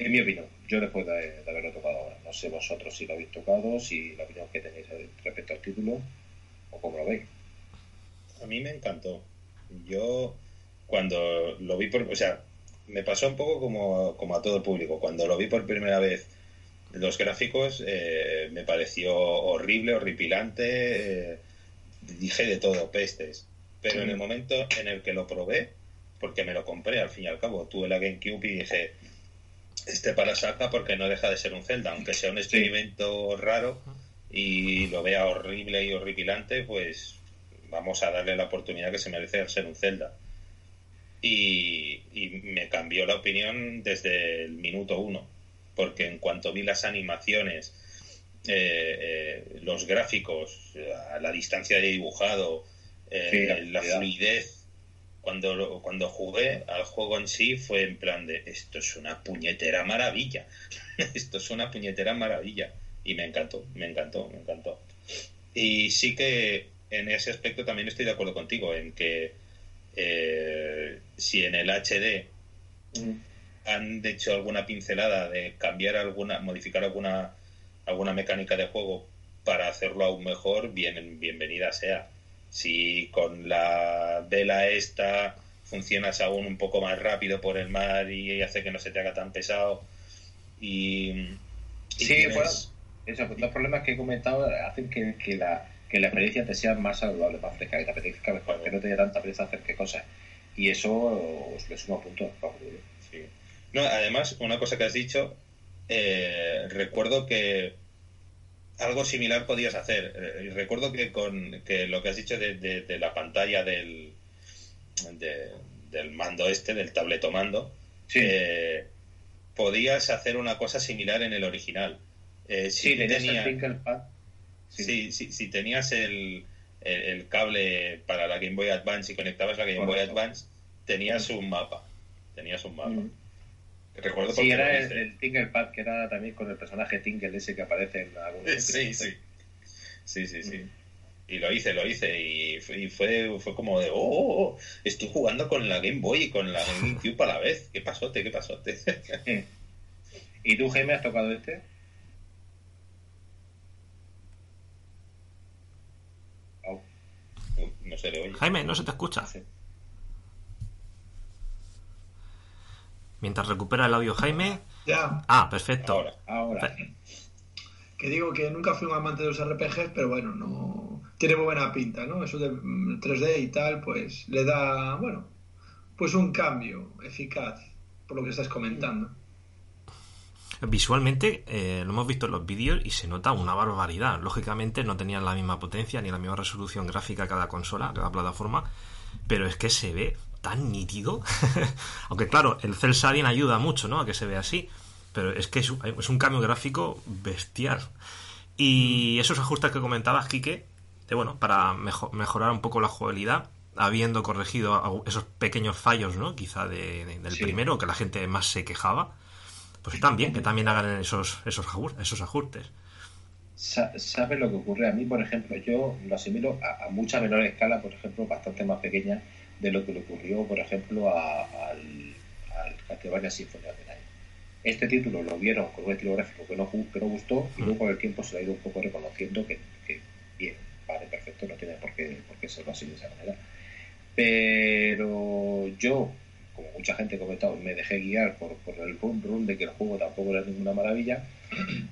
S3: En mi opinión, yo después de, haberlo tocado ahora, no sé vosotros si lo habéis tocado, si la opinión que tenéis respecto al título o cómo lo veis.
S1: A mí me encantó. Yo cuando lo vi por, o sea, me pasó un poco como, como a todo el público. Cuando lo vi por primera vez los gráficos eh, me pareció horrible, horripilante. Eh, dije de todo, pestes. Pero en el momento en el que lo probé, porque me lo compré al fin y al cabo, tuve la GameCube y dije, este para saca porque no deja de ser un Zelda, aunque sea un experimento raro y lo vea horrible y horripilante, pues vamos a darle la oportunidad que se merece ser un Zelda. Y, y me cambió la opinión desde el minuto uno, porque en cuanto vi las animaciones, eh, eh, los gráficos, a la distancia de dibujado, eh, la fluidez, cuando, cuando jugué al juego en sí fue en plan de esto es una puñetera maravilla, [LAUGHS] esto es una puñetera maravilla y me encantó, me encantó, me encantó. Y sí que en ese aspecto también estoy de acuerdo contigo, en que si en el HD han hecho alguna pincelada de cambiar alguna, modificar alguna alguna mecánica de juego para hacerlo aún mejor, bien, bienvenida sea. Si con la vela esta funcionas aún un poco más rápido por el mar y hace que no se te haga tan pesado y...
S3: sí, pues, esos problemas que he comentado hacen que, que, la, que la experiencia te sea más saludable, más fresca, que te apetezca mejor, que no te dé tanta prisa hacer qué cosas. Y eso os le suma puntos.
S1: Sí. No, además, una cosa que has dicho eh, recuerdo que algo similar podías hacer. Eh, recuerdo que con que lo que has dicho de, la pantalla del, del mando este, del tabletomando, eh, podías hacer una cosa similar en el original.
S3: si sí, tenías
S1: el Sí. Si, tenías el, el, cable para la Game Boy Advance y conectabas la Game Boy Advance, tenías un mapa. Tenías un mapa. Mm.
S3: Recuerdo sí, era el, el Tinkerpad, que era también con el personaje Tinker ese que aparece en algunos.
S1: Sí, sí. Sí, sí, sí. Y lo hice, lo hice. Y fue, fue como de, oh, oh, oh, estoy jugando con la Game Boy y con la GameCube a la vez. ¿Qué pasote, qué pasote?
S3: ¿Y tú, Jaime, has tocado este?
S1: no se le oye.
S2: Jaime, no se te escucha. Mientras recupera el audio Jaime.
S4: Ya.
S2: Ah, perfecto.
S3: Ahora, ahora.
S4: Que digo que nunca fui un amante de los RPGs, pero bueno, no. Tiene muy buena pinta, ¿no? Eso de 3D y tal, pues le da, bueno, pues un cambio eficaz, por lo que estás comentando.
S2: Visualmente eh, lo hemos visto en los vídeos y se nota una barbaridad. Lógicamente no tenían la misma potencia ni la misma resolución gráfica cada consola, cada plataforma, pero es que se ve tan nítido. [LAUGHS] Aunque claro, el Shading ayuda mucho, ¿no? A que se vea así. Pero es que es un, cambio gráfico bestial. Y esos ajustes que comentabas, Kike, de bueno, para mejorar un poco la jugabilidad, habiendo corregido esos pequeños fallos, ¿no? Quizá del primero, que la gente más se quejaba, pues también, que también hagan esos, esos, esos ajustes.
S3: ¿Sabes lo que ocurre? A mí, por ejemplo, yo lo asimilo a, a mucha menor escala, por ejemplo, bastante más pequeña, de lo que le ocurrió, por ejemplo, al, al Castlevania Symphony of the Night. Este título lo vieron con un estilo gráfico que no, que no gustó y luego con el tiempo se le ha ido un poco reconociendo que, que bien, vale, perfecto, no tiene por qué, por qué serlo así de esa manera. Pero yo, como mucha gente ha comentado, me dejé guiar por, por el run run de que el juego tampoco era ninguna maravilla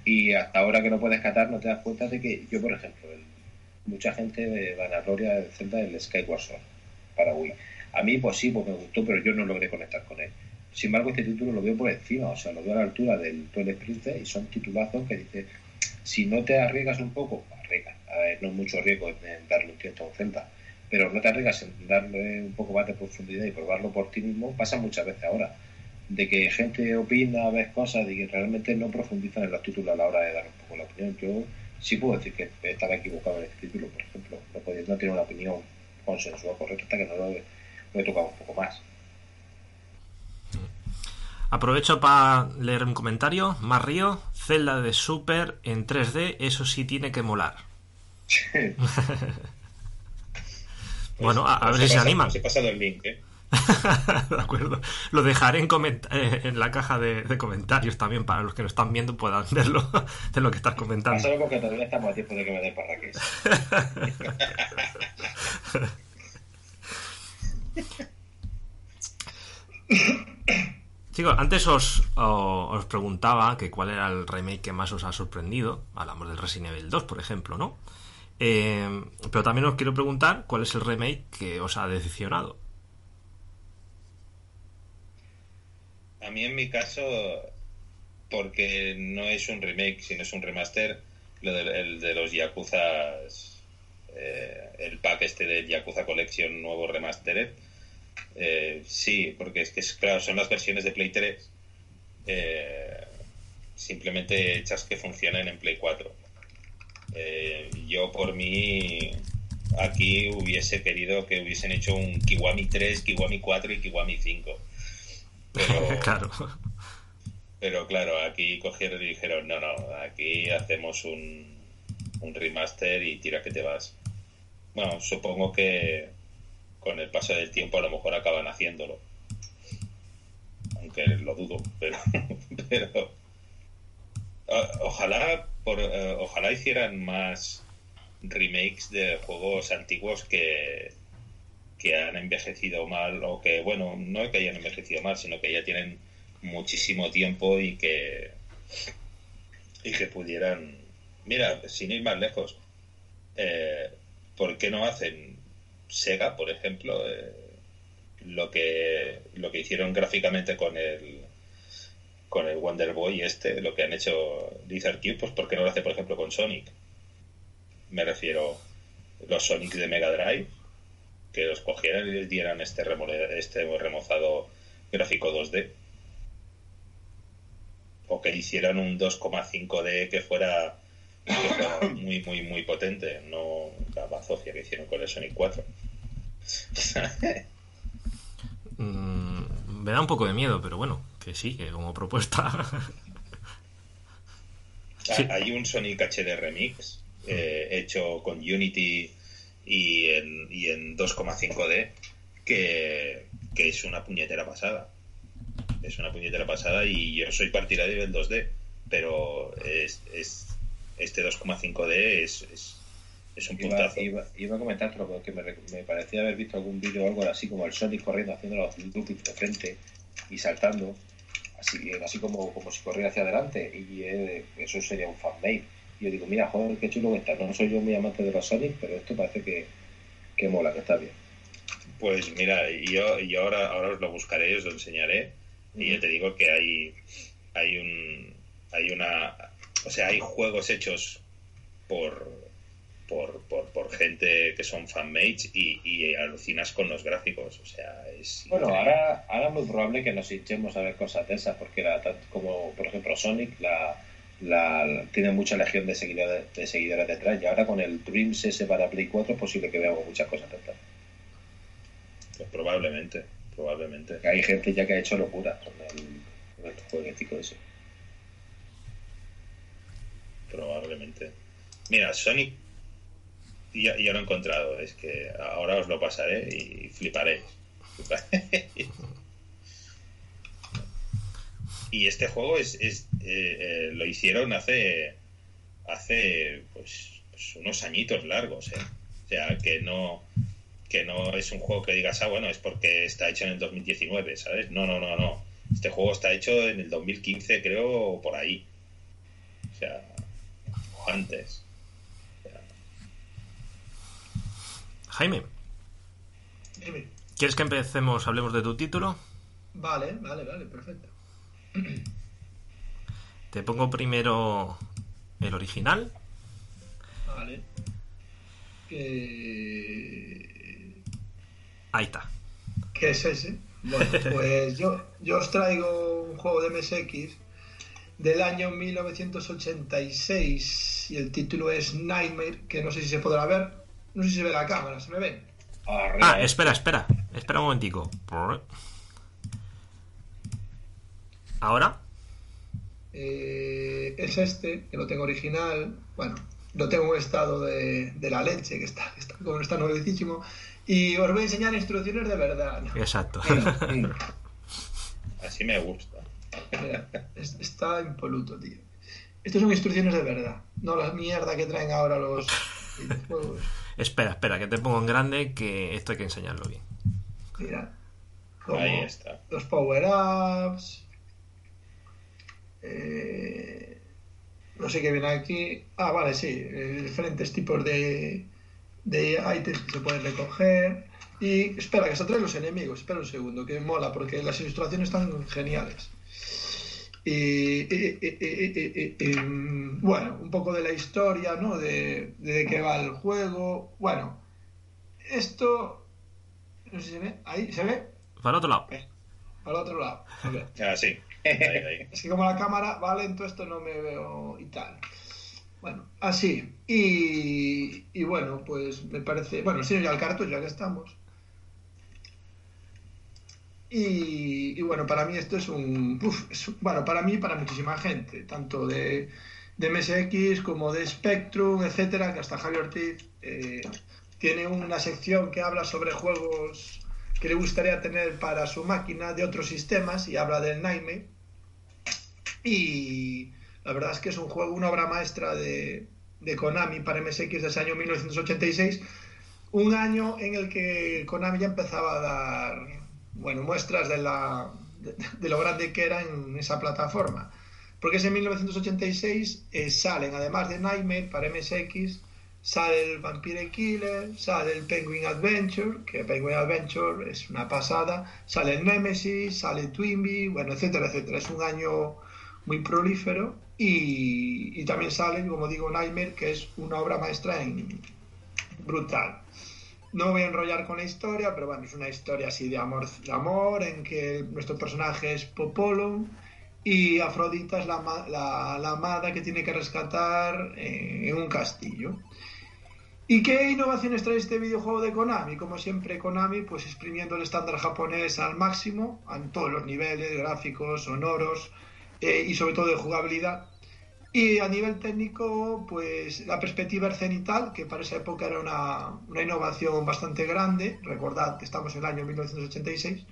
S3: y hasta ahora que no puedes catar no te das cuenta de que yo, por ejemplo, mucha gente van a gloria del Zelda del Skyward Sword para Wii. A mí, pues sí, pues me gustó, pero yo no logré conectar con él. Sin embargo, este título lo veo por encima, o sea, lo veo a la altura del Twilight Princess y son titulazos que dice, si no te arriesgas un poco, arriesgas, a ver, no es mucho riesgo en darle un tiempo a un Zelda, pero no te arriesgas en darle un poco más de profundidad y probarlo por ti mismo, pasa muchas veces ahora, de que gente opina, ves cosas y que realmente no profundizan en los títulos a la hora de dar un poco la opinión. Yo sí puedo decir que estaba equivocado en este título, por ejemplo, no, no tiene una opinión consensual correcto hasta que no lo, he tocado un poco más.
S2: Aprovecho para leer un comentario. Mario, celda de Super en 3D, eso sí tiene que molar. [LAUGHS] [LAUGHS] bueno, a, ver si se anima.
S1: he pasado el link, ¿eh? [LAUGHS]
S2: de acuerdo. Lo dejaré en, eh, en la caja de, comentarios también para los que lo están viendo puedan [LAUGHS] verlo de lo que estás comentando.
S3: Solo porque todavía estamos a tiempo de que me den parraques. [LAUGHS]
S2: Chicos, antes os, os, preguntaba que cuál era el remake que más os ha sorprendido. Hablamos del Resident Evil 2, por ejemplo, ¿no? Eh, pero también os quiero preguntar cuál es el remake que os ha decepcionado.
S1: A mí en mi caso, porque no es un remake, sino es un remaster, lo de, el de los Yakuza, eh, el pack este de Yakuza Collection nuevo remastered, eh, sí, porque es que es claro, son las versiones de Play 3 eh, simplemente hechas que funcionen en Play 4. Eh, yo por mí aquí hubiese querido que hubiesen hecho un Kiwami 3, Kiwami 4 y Kiwami 5. Pero, [LAUGHS]
S2: claro.
S1: Pero claro, aquí cogieron y dijeron, no, no, aquí hacemos un, un remaster y tira que te vas. Bueno, supongo que con el paso del tiempo a lo mejor acaban haciéndolo. Aunque lo dudo, pero, [LAUGHS] pero ojalá por, uh, ojalá hicieran más remakes de juegos antiguos que que han envejecido mal o que bueno no que hayan envejecido mal sino que ya tienen muchísimo tiempo y que y que pudieran mira sin ir más lejos eh, ¿por qué no hacen Sega por ejemplo eh, lo que lo que hicieron gráficamente con el con el Wonder Boy este, lo que han hecho Lizard Cube, pues ¿por qué no lo hace, por ejemplo, con Sonic? Me refiero los Sonic de Mega Drive, que los cogieran y les dieran este, remole, este remozado gráfico 2D. O que hicieran un 2,5D que fuera, que fuera [COUGHS] muy, muy, muy potente, no la bazofia que hicieron con el Sonic 4. [LAUGHS]
S2: mm, me da un poco de miedo, pero bueno, que sí, que como propuesta. [LAUGHS]
S1: sí. Hay un Sonic HD Remix eh, hecho con Unity y en, y en 2,5D que, que, es una puñetera pasada. Es una puñetera pasada y yo soy partidario del 2D, pero es, es este 2,5D es, es, es, un puntazo.
S3: Iba, iba, iba a comentar porque me, me, parecía haber visto algún vídeo o algo así como el Sonic corriendo haciendo los loopings de frente y saltando así, así como, como si corriera hacia adelante y eh, eso sería un fanmade yo digo mira joder qué chulo que está no soy yo muy amante de los Sonic pero esto parece que, que mola que está bien
S1: pues mira yo, yo ahora ahora os lo buscaré os lo enseñaré y yo te digo que hay hay un hay una o sea hay juegos hechos por por, por, por, gente que son fanmates y, y, alucinas con los gráficos. O sea, es.
S3: Bueno, ahora, ahora es muy probable que nos hinchemos a ver cosas de esas, porque la, como por ejemplo Sonic la, la, tiene mucha legión de seguidores, de seguidores detrás, y ahora con el Dreams ese para Play 4 es posible que veamos muchas cosas detrás.
S1: Pues probablemente, probablemente.
S3: Hay gente ya que ha hecho locura con el, con el jueguecito ese.
S1: Probablemente. Mira, Sonic ya, ya, lo he encontrado. Es que ahora os lo pasaré y fliparéis. [LAUGHS] y este juego es, es eh, eh, lo hicieron hace hace pues, pues, unos añitos largos, ¿eh? O sea, que no que no es un juego que digas, ah, bueno, es porque está hecho en el 2019, ¿sabes? No, no, no, no. Este juego está hecho en el 2015, creo, o por ahí. O sea, o antes.
S2: Jaime.
S4: Dime.
S2: ¿Quieres que empecemos, hablemos de tu título?
S4: Vale, vale, vale, perfecto. [CLEARS THROAT]
S2: Te pongo primero el original.
S4: Vale.
S2: Ahí está.
S4: ¿Qué es ese? Bueno, [LAUGHS] pues yo, yo os traigo un juego de MSX del año 1986 y el título es Nightmare, que no sé si se podrá ver. No sé si se ve la cámara, ¿se me ve?
S2: Arriba. Ah, espera, espera. Espera un momentico. ¿Ahora?
S4: Eh, es este, que lo tengo original. Bueno, lo tengo en estado de, de la leche, que está, está, como está nuevecísimo. Y os voy a enseñar instrucciones de verdad. ¿no?
S2: Exacto.
S1: Mira, Así me gusta.
S4: Mira, está impoluto, tío. Estas son instrucciones de verdad, no la mierda que traen ahora los videojuegos.
S2: Espera, espera, que te pongo en grande que esto hay que enseñarlo bien.
S4: Mira.
S1: Ahí está.
S4: Los power-ups. Eh, no sé qué viene aquí. Ah, vale, sí, eh, diferentes tipos de, de ítems que se pueden recoger. Y espera, que se traen los enemigos. Espera un segundo, que mola, porque las ilustraciones están geniales. Y, bueno, un poco de la historia, ¿no? De, de qué va el juego. Bueno, esto. No sé si se ve. Ahí, ¿se ve?
S2: Para el otro lado.
S4: Eh, para el otro lado.
S1: Ah, sí. Ahí, ahí.
S4: Es que como la cámara va lento, esto no me veo y tal. Bueno, así. Y, bueno, pues me parece. Bueno, sí, ya el cartucho, ya que estamos. Y, bueno, para mí esto es un. Uf, bueno, para mí para muchísima gente, tanto de, de MSX como de Spectrum, etcétera, que hasta Javier Ortiz eh, tiene una sección que habla sobre juegos que le gustaría tener para su máquina de otros sistemas y habla del Nightmare. Y la verdad es que es un juego, una obra maestra de, de Konami para MSX desde el año 1986, un año en el que Konami ya empezaba a dar bueno, muestras de, la, de, lo grande que era en esa plataforma. Porque es en 1986 eh, salen, además de Nightmare para MSX, sale el Vampire Killer, sale el Penguin Adventure, que Penguin Adventure es una pasada, sale el Nemesis, sale Twinbee, bueno, etcétera, etcétera. Es un año muy prolífero y, y también sale, como digo, Nightmare, que es una obra maestra en brutal. No voy a enrollar con la historia, pero bueno, es una historia así de amor, de amor en que nuestro personaje es Popolo y Afrodita es la, la, amada que tiene que rescatar eh, en un castillo. ¿Y qué innovaciones trae este videojuego de Konami? Como siempre, Konami, pues exprimiendo el estándar japonés al máximo, en todos los niveles, gráficos, sonoros eh, y sobre todo de jugabilidad. Y a nivel técnico, pues la perspectiva cenital, que para esa época era una, una, innovación bastante grande, recordad que estamos en el año 1986.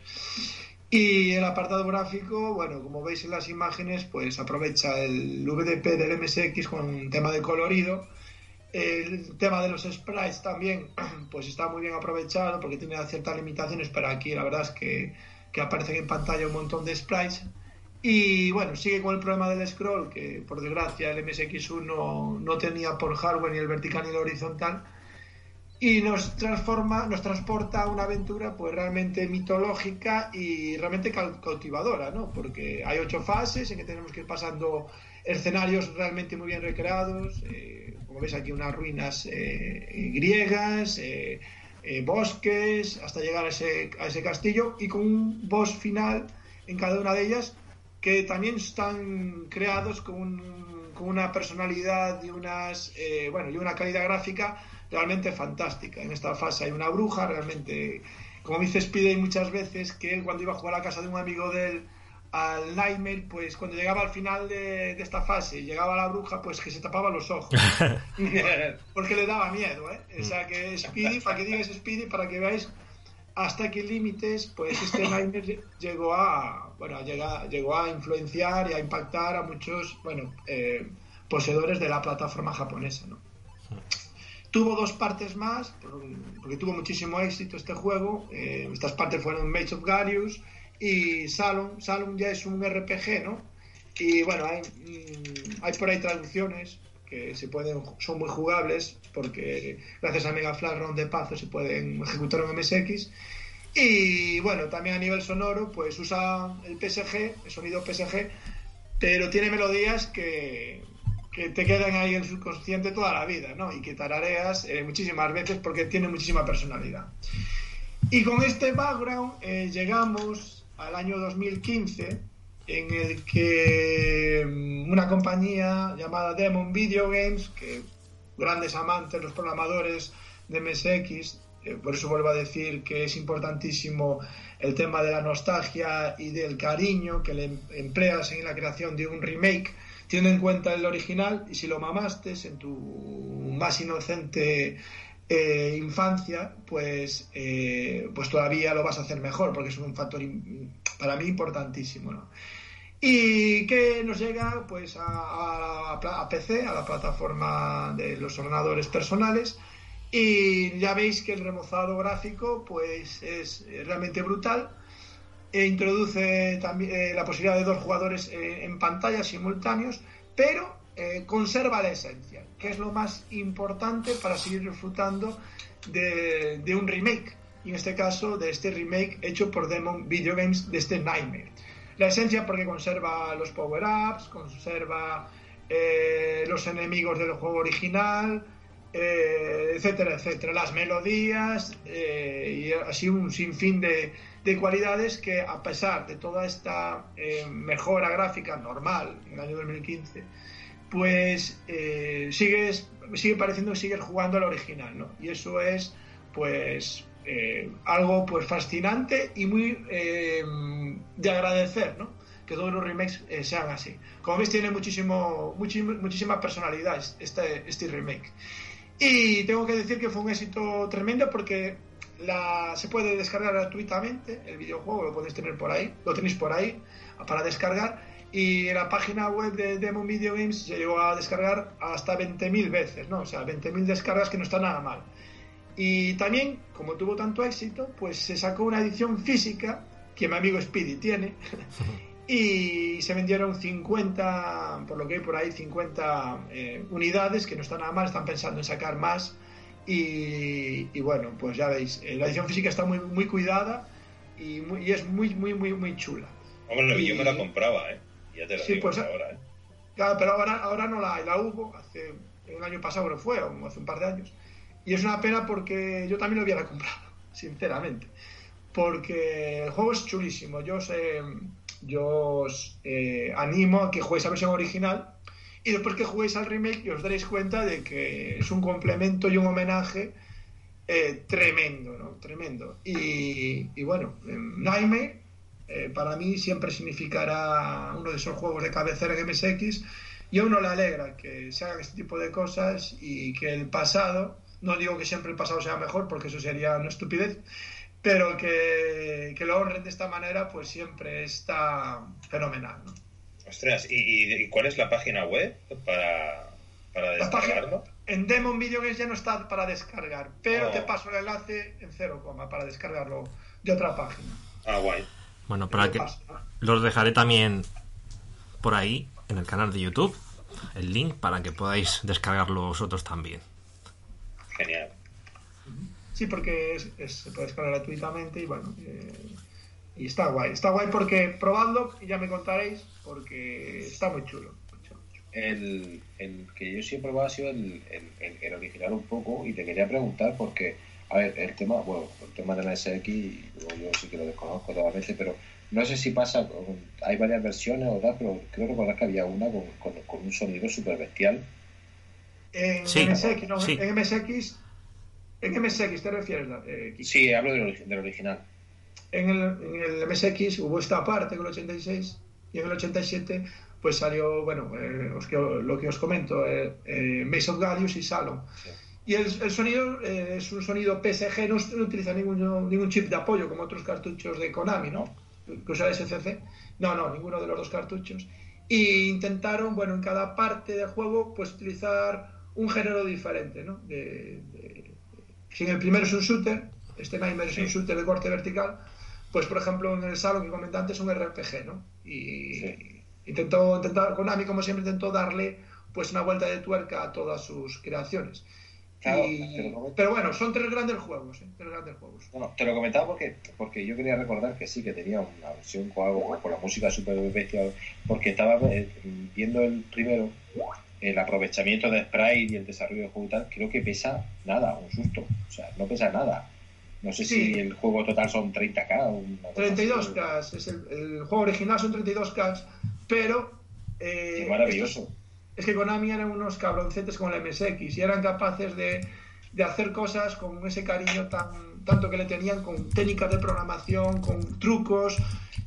S4: Y el apartado gráfico, bueno, como veis en las imágenes, pues aprovecha el VDP del MSX con un tema de colorido. El tema de los sprites también, [CLEARS THROAT] pues está muy bien aprovechado porque tiene ciertas limitaciones, pero aquí la verdad es que, que aparecen en pantalla un montón de sprites. Y bueno, sigue con el problema del scroll, que por desgracia el MSX1 no tenía por hardware ni el vertical ni el horizontal. Y nos transforma, nos transporta a una aventura pues realmente mitológica y realmente cautivadora, ¿no? Porque hay ocho fases en que tenemos que ir pasando escenarios realmente muy bien recreados, eh, como veis aquí unas ruinas eh, griegas, eh, bosques, hasta llegar a ese, a ese castillo y con un boss final en cada una de ellas que también están creados con, un, con una personalidad y unas eh, bueno y una calidad gráfica realmente fantástica. En esta fase hay una bruja realmente, como dice Speedy muchas veces, que él cuando iba a jugar a la casa de un amigo de él al Nightmare, pues cuando llegaba al final de, de esta fase, llegaba la bruja, pues que se tapaba los ojos. [LAUGHS] [LAUGHS] Porque le daba miedo, ¿eh? O sea que Speedy, para que digas Speedy, para que veáis hasta qué límites pues este Nightmare [LAUGHS] llegó a bueno llega, llegó a influenciar y a impactar a muchos bueno eh, poseedores de la plataforma japonesa ¿no? tuvo dos partes más porque tuvo muchísimo éxito este juego eh, estas partes fueron Mage of Garius y Salon. Salon ya es un RPG no y bueno hay, hay por ahí traducciones que se pueden son muy jugables porque gracias a Mega Flash Round de Pazo se pueden ejecutar en MSX y bueno también a nivel sonoro pues usa el PSG el sonido PSG pero tiene melodías que, que te quedan ahí en el subconsciente toda la vida ¿no? y que tarareas eh, muchísimas veces porque tiene muchísima personalidad y con este background eh, llegamos al año 2015 en el que una compañía llamada Demon Video Games, que grandes amantes, los programadores de MSX, eh, por eso vuelvo a decir que es importantísimo el tema de la nostalgia y del cariño que le empleas en la creación de un remake, teniendo en cuenta el original, y si lo mamaste en tu más inocente eh, infancia, pues, eh, pues todavía lo vas a hacer mejor, porque es un factor para mí importantísimo. ¿no? Y que nos llega pues a, a, a, PC, a la plataforma de los ordenadores personales. Y ya veis que el remozado gráfico pues es realmente brutal. E introduce también eh, la posibilidad de dos jugadores eh, en pantalla simultáneos pero eh, conserva la esencia, que es lo más importante para seguir disfrutando de, de, un remake, y en este caso de este remake hecho por Demon Video Games de este Nightmare. La esencia porque conserva los power-ups, conserva eh, los enemigos del juego original, eh, etcétera, etcétera, las melodías eh, y así un sinfín de, de, cualidades que a pesar de toda esta mejora gráfica normal en el año 2015, pues sigue sigue pareciendo que sigues jugando al original, ¿no? Y eso es, pues, algo pues fascinante y muy de agradecer, ¿no? que todos los remakes eh, sean así. Como veis, tiene muchísimo, muchísima personalidad este, este remake. Y tengo que decir que fue un éxito tremendo porque la, se puede descargar gratuitamente el videojuego, lo podéis tener por ahí, lo tenéis por ahí para descargar. Y en la página web de Demon Video Games se llegó a descargar hasta 20.000 veces, ¿no? O sea, 20.000 descargas que no está nada mal. Y también, como tuvo tanto éxito, pues se sacó una edición física que mi amigo Speedy tiene [LAUGHS] y se vendieron 50, por lo que hay por ahí, 50 eh, unidades, que no están nada mal, están pensando en sacar más. Y, y bueno, pues ya veis, eh, la edición física está muy, muy cuidada y, muy, y es muy, muy, muy, muy chula.
S1: Hombre, y, yo me la compraba, ¿eh? Ya te lo sí, digo pues, ahora, ¿eh?
S4: Claro, pero ahora, ahora no la hay, la hubo, hace un año pasado no fue, hace un par de años. Y es una pena porque yo también lo hubiera comprado, [LAUGHS] sinceramente. Porque el juego es chulísimo. Yo sé yo os eh, animo a que juguéis a versión original y después que juguéis al remake os daréis cuenta de que es un complemento y un homenaje eh, tremendo, ¿no? Tremendo. Y, y bueno, Nightmare eh, para mí siempre significará uno de esos juegos de cabecera en MSX y a uno le alegra que se hagan este tipo de cosas y que el pasado, no digo que siempre el pasado sea mejor porque eso sería una estupidez, pero que, que, lo honren de esta manera, pues siempre está fenomenal. ¿no?
S1: Ostras, ¿y, ¿y, cuál es la página web para, para descargarlo?
S4: en Demon Video Games ya no está para descargar, pero oh. te paso el enlace en cero coma para descargarlo de otra página.
S1: Ah, guay.
S2: Bueno, para que los dejaré también por ahí en el canal de YouTube el link para que podáis descargarlo vosotros también.
S1: Genial.
S4: Sí, porque es, se puede descargar gratuitamente y bueno, eh, y está guay. Está guay porque probadlo y ya me contaréis porque está muy chulo.
S3: El, el que yo sí he probado ha sido el, el, original un poco y te quería preguntar porque, a ver, el tema, bueno, el tema de la SX, yo sí que lo desconozco totalmente, pero no sé si pasa, hay varias versiones o tal, pero creo recordar que había una con, con, un sonido súper bestial.
S4: En, MSX, no, en MSX ¿En MSX te refieres?
S3: Eh, sí, hablo del, del original.
S4: En el, en el, MSX hubo esta parte en el 86 y en el 87 pues salió, bueno, eh, os, lo que os comento, eh, eh, Maze of Galius y Salon. Sí. Y el, el sonido eh, es un sonido PSG, no, no, utiliza ningún, ningún chip de apoyo como otros cartuchos de Konami, ¿no? Que usa SCC. No, no, ninguno de los dos cartuchos. Y intentaron, bueno, en cada parte del juego, pues utilizar un género diferente, ¿no? De, de, si en el primero es un shooter, este Nightmare es un shooter de corte vertical, pues por ejemplo en el Salon que comenté antes es un RPG, ¿no? Y sí. intentó, intentar, Konami como siempre intentó darle pues una vuelta de tuerca a todas sus creaciones. Claro, y... pero bueno, son tres grandes juegos, ¿eh? tres grandes juegos.
S3: No, te lo comentaba porque, porque yo quería recordar que sí, que tenía una versión con algo, con la música super bestia, porque estaba eh, viendo el primero el aprovechamiento de sprite y el desarrollo del juego y tal, creo que pesa nada, un susto. O sea, no pesa nada. No sé sí. si el juego total son 30k o
S4: 32k. Es el, el, juego original son 32k, pero.
S3: Eh, maravilloso.
S4: Es, es, que Konami eran unos cabroncetes con el MSX y eran capaces de, de hacer cosas con ese cariño tan tanto que le tenían, con técnicas de programación, con trucos.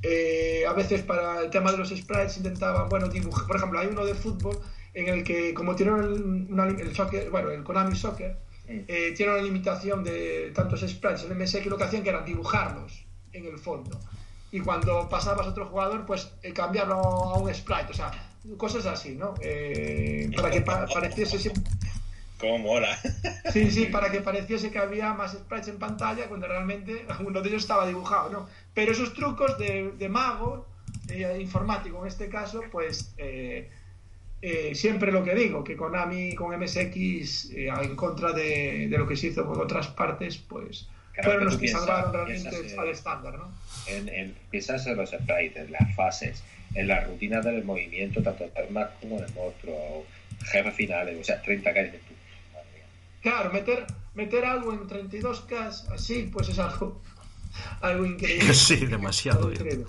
S4: Eh, a veces para el tema de los sprites intentaban, bueno, dibujar. Por ejemplo, hay uno de fútbol en el que, como tiene una, el, soccer, bueno, el Konami Soccer, eh, tiene una limitación de tantos sprites en MSX, lo que hacían que era dibujarlos en el fondo. Y cuando pasabas a otro jugador, pues eh, cambiarlo a un sprite, o sea, cosas así, ¿no? Eh, para que pa [LAUGHS] pareciese.
S1: Cómo mola. [LAUGHS]
S4: Sí, sí, para que pareciese que había más sprites en pantalla cuando realmente [LAUGHS] uno de ellos estaba dibujado, ¿no? Pero esos trucos de, de mago, eh, informático en este caso, pues eh, eh, siempre lo que digo, que Konami con MSX, eh, en contra de, de, lo que se hizo con otras partes, pues claro, fueron los que piensas, salvaron realmente al estándar, ¿no?
S3: En, en, piensas en los sprites, las fases, en las rutinas del movimiento, tanto de Termac como de monstruo, jefes finales, o sea, 30 k de
S4: Claro, meter, meter algo en 32K así, pues es algo, [LAUGHS] algo increíble. [LAUGHS]
S2: Sí, demasiado.
S4: Increíble.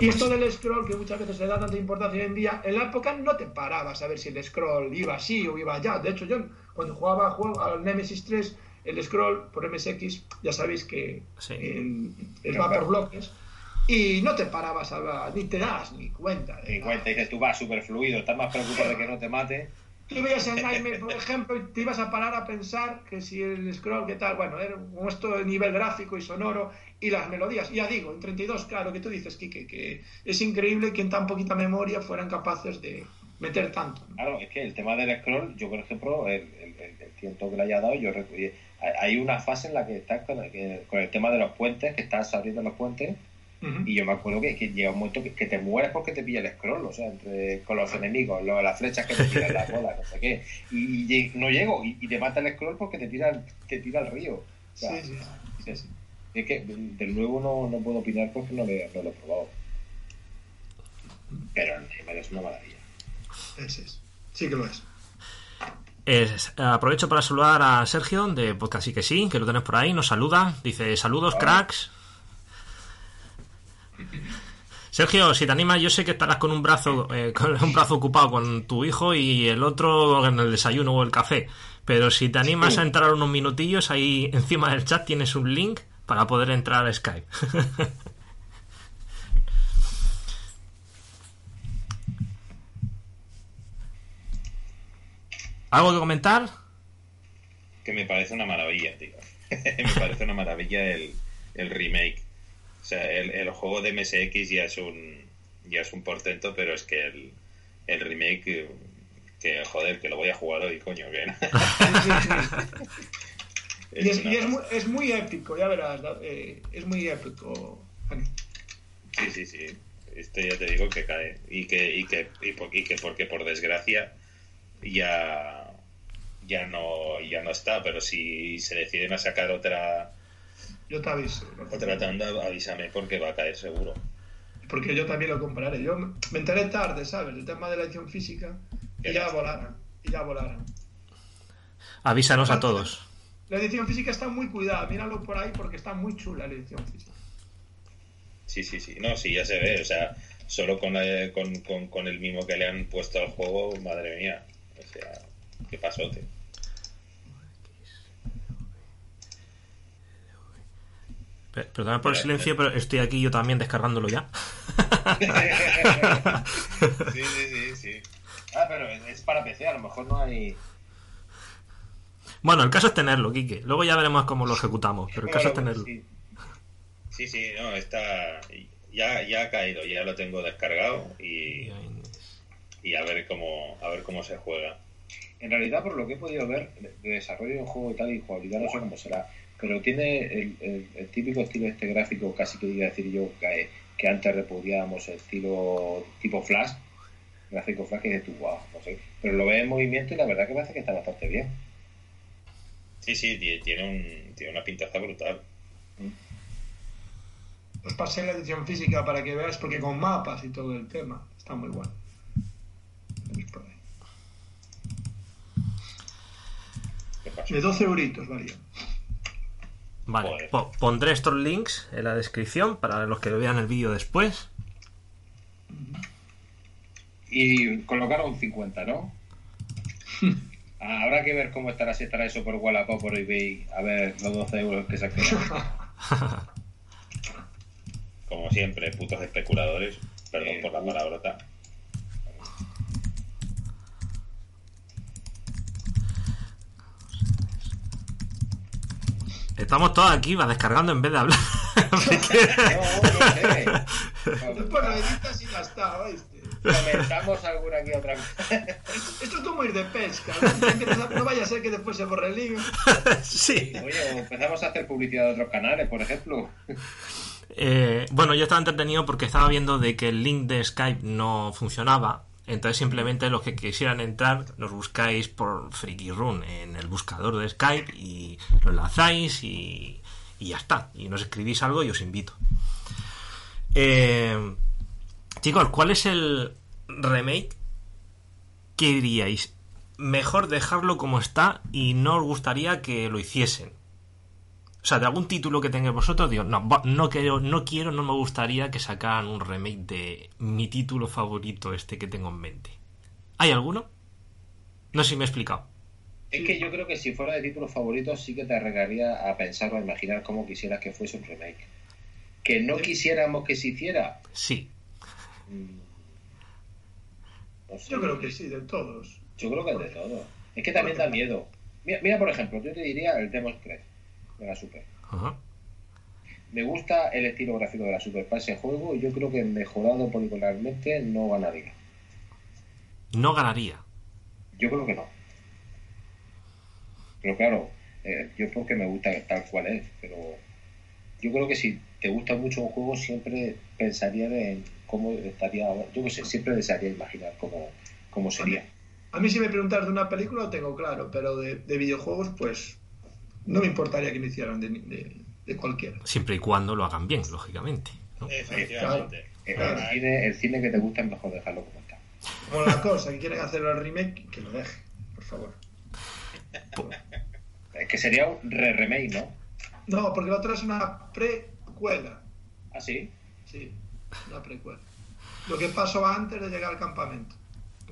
S4: Y esto del scroll, que muchas veces se da tanta importancia hoy en día, en la época no te parabas a ver si el scroll iba así o iba allá. De hecho, yo cuando jugaba juego, al Nemesis 3, el scroll por MSX, ya sabéis que
S2: Sí.
S4: el va por bloques, y no te parabas a ver, ni te das ni cuenta. nada.
S3: cuenta, dices tú vas súper fluido, estás más preocupado de que no te mate.
S4: Tú veías en Nightmare, por ejemplo, y te ibas a parar a pensar que si el scroll, qué tal, bueno, era de nivel gráfico y sonoro y las melodías. Ya digo, en 32, claro, que tú dices, Kike, que es increíble que en tan poquita memoria fueran capaces de meter tanto.
S3: Claro, es que el tema del scroll, yo por ejemplo, el, el, el- el tiempo que le haya dado, yo recu- hay- una fase en la que estás con el, con el tema de los puentes, que estás abriendo los puentes, Y yo me acuerdo que, que llega un momento que, que te mueres porque te pilla el scroll, o sea, entre con los enemigos, lo- las flechas que te tiran, las [LAUGHS] bolas, no sé qué, y, no llego, y, y te mata el scroll porque te tira, te tira al río. O sea,
S4: Sí, sí.
S3: es que del nuevo no, no puedo opinar porque no, le- no lo he probado. Pero es una maravilla.
S4: Ese es. Sí que lo es.
S2: Es- aprovecho para saludar a Sergio de Podcast y que sí, que lo tenés por ahí, nos saluda, dice saludos cracks. Sergio, si te animas, yo sé que estarás con un brazo, eh, con un brazo ocupado con tu hijo y el otro en el desayuno o el café. Pero si te animas a entrar unos minutillos, ahí encima del chat tienes un link para poder entrar a Skype. [LAUGHS] ¿Algo que comentar?
S1: Que me parece una maravilla, tío. [LAUGHS] me parece una maravilla el, el remake. O sea, el, el juego de MSX ya es un ya es un portento, pero es que el, el remake que joder, que lo voy a jugar hoy, coño, que no. [LAUGHS]
S4: Y, es,
S1: una
S4: y es, muy, es muy épico, ya verás. eh, es muy épico. Ani.
S1: Sí, sí, sí. Este ya te digo que cae. Y que, y que, y por- y que porque por desgracia ya, ya no, ya no está. Pero si se deciden a sacar otra,
S4: Yo te aviso.
S1: otra tanda, avísame porque va a caer seguro.
S4: Porque yo también lo compraré. Yo me enteré tarde, ¿sabes? El tema de la edición física. Y ya volaron. Y ya volaron.
S2: Avísanos a todos.
S4: La edición física está muy cuidada. Míralo por ahí porque está muy chula la edición física.
S1: Sí, sí, sí. No, sí, ya se ve. O sea, solo con, eh, con, con, con el mismo que le han puesto al juego, madre mía. O sea, qué pasote.
S2: Perdona por el silencio, pero estoy aquí yo también descargándolo ya. [LAUGHS]
S1: sí, sí, sí, sí.
S3: Ah, pero es para PC, a lo mejor no hay.
S2: Bueno, el caso es tenerlo, Quique. Luego ya veremos cómo lo ejecutamos, pero el caso es tenerlo.
S3: Sí.
S1: Sí, sí, no, está. Ya, ya ha caído, ya lo tengo descargado y, y a ver cómo a ver cómo se juega.
S3: En realidad, por lo que he podido ver, de desarrollo de un juego y tal y jugabilidad, no sé cómo será, pero tiene el, el- el típico estilo este gráfico, casi que diga decir yo, que, que antes repudiábamos, el estilo tipo Flash, gráfico Flash, que dices tú, wow, no sé. Pero lo ves en movimiento y la verdad que parece que está bastante bien.
S1: Sí, sí, ti- tiene, un, tiene una pintaza brutal.
S4: Os pasé la edición física para que veáis, porque con mapas y todo el tema. Está muy bueno. De 12 euritos valía.
S2: Vale, po- pondré estos links en la descripción para los que vean el vídeo después.
S3: Y colocaron 50, ¿no? Ah, [LAUGHS] habrá que ver cómo estará, si estará eso por Wallapop, por eBay, a ver los 12 euros que se han quedado. [LAUGHS]
S1: Como siempre, putos especuladores. Perdón
S3: Eh,
S1: por la palabrota.
S2: Estamos todos aquí, va descargando en vez de hablar. [LAUGHS]
S3: No, no sé.
S4: Lo editas y ya está, ¿oíste?
S3: Comentamos alguna aquí otra cosa.
S4: Esto es como ir de pesca. ¿no? No vaya a ser que después se borre el lío. [LAUGHS]
S2: sí.
S3: Oye, o empezamos a hacer publicidad de otros canales, por ejemplo.
S2: Eh, bueno, yo estaba entretenido porque estaba viendo de que el link de Skype no funcionaba. Entonces simplemente los que quisieran entrar los buscáis por Freaky Run en el buscador de Skype y lo enlazáis y, y ya está. Y nos escribís algo y os invito. Eh, chicos, ¿cuál es el remake que diríais? Mejor dejarlo como está y no os gustaría que lo hiciesen. O sea, de algún título que tengáis vosotros, digo, no, no quiero, no quiero, no me gustaría que sacaran un remake de mi título favorito este que tengo en mente. ¿Hay alguno? No sé si me he explicado.
S3: Es que yo creo que si fuera de título favorito sí que te arreglaría a pensar o a imaginar cómo quisieras que fuese un remake. ¿Que no quisiéramos que se hiciera?
S2: Sí.
S3: Mm, no sé.
S4: Yo creo que sí, de todos.
S3: Yo creo que es de todo. Es que también da miedo. Mira, mira, por ejemplo, yo te diría el Demon's Crest de la Super.
S2: Ajá.
S3: Me gusta el estilo gráfico de la Super para ese juego y yo creo que mejorado poligonalmente no ganaría.
S2: No ganaría.
S3: Yo creo que no. Pero claro, eh, yo porque me gusta tal cual es, pero yo creo que si te gusta mucho un juego siempre pensaría en cómo estaría, yo que sé, siempre desearía imaginar cómo, cómo sería.
S4: A mí si me preguntas de una película lo tengo claro, pero de, de videojuegos pues no me importaría que me hicieran de, de, de cualquiera.
S2: Siempre y cuando lo hagan bien, lógicamente. ¿no?
S1: Efectivamente.
S3: El,
S1: Claro.
S3: cine, el cine que te gusta es mejor dejarlo como está.
S4: Como la cosa, que quieren hacer el remake, que lo deje, por favor.
S3: Es que sería un re-remake, ¿no?
S4: No, porque la otra es una precuela.
S3: ¿Ah, sí?
S4: Sí, una precuela. Lo que pasó antes de llegar al campamento.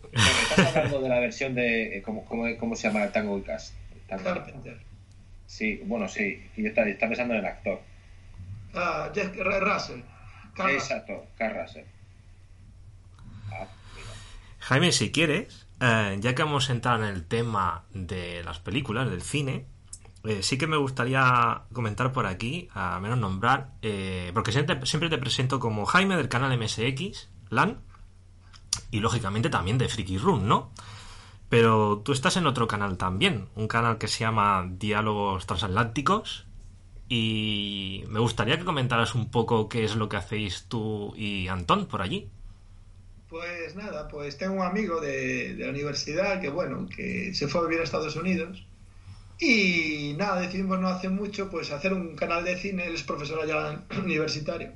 S3: Bueno, estás hablando de la versión de... eh, ¿Cómo, cómo, cómo se llama el Tango y Cast? Tango-
S4: Carpenter.
S3: Sí, bueno, sí. Y yo estaba, estaba pensando en el actor.
S4: Ah, Jeff R- Russell. Carl
S3: Exacto, Carl Russell. Ah.
S2: Jaime, si quieres, eh, ya que hemos entrado en el tema de las películas, del cine, eh, sí que me gustaría comentar por aquí, a menos nombrar, eh, porque siempre, siempre te presento como Jaime del canal MSX, LAN, y lógicamente también de Freaky Room, ¿no? Pero tú estás en otro canal también, un canal que se llama Diálogos Transatlánticos, y me gustaría que comentaras un poco qué es lo que hacéis tú y Antón por allí.
S4: Pues nada, pues tengo un amigo de, de la universidad que, bueno, que se fue a vivir a Estados Unidos. Y nada, decidimos no hace mucho, pues hacer un canal de cine, él es profesor allá [CLEARS THROAT] universitario.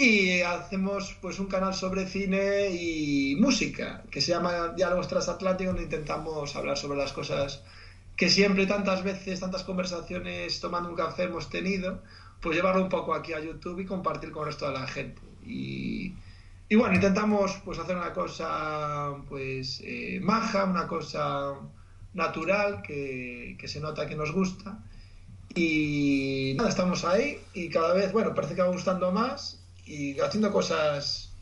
S4: Y hacemos pues un canal sobre cine y música, que se llama Diálogos Transatlánticos, donde intentamos hablar sobre las cosas que siempre tantas veces, tantas conversaciones tomando un café hemos tenido, pues llevarlo un poco aquí a YouTube y compartir con el resto de la gente. Y, y bueno, intentamos pues hacer una cosa pues eh, maja, una cosa natural que, que se nota que nos gusta. Y nada, estamos ahí y cada vez, bueno, parece que va gustando más y haciendo cosas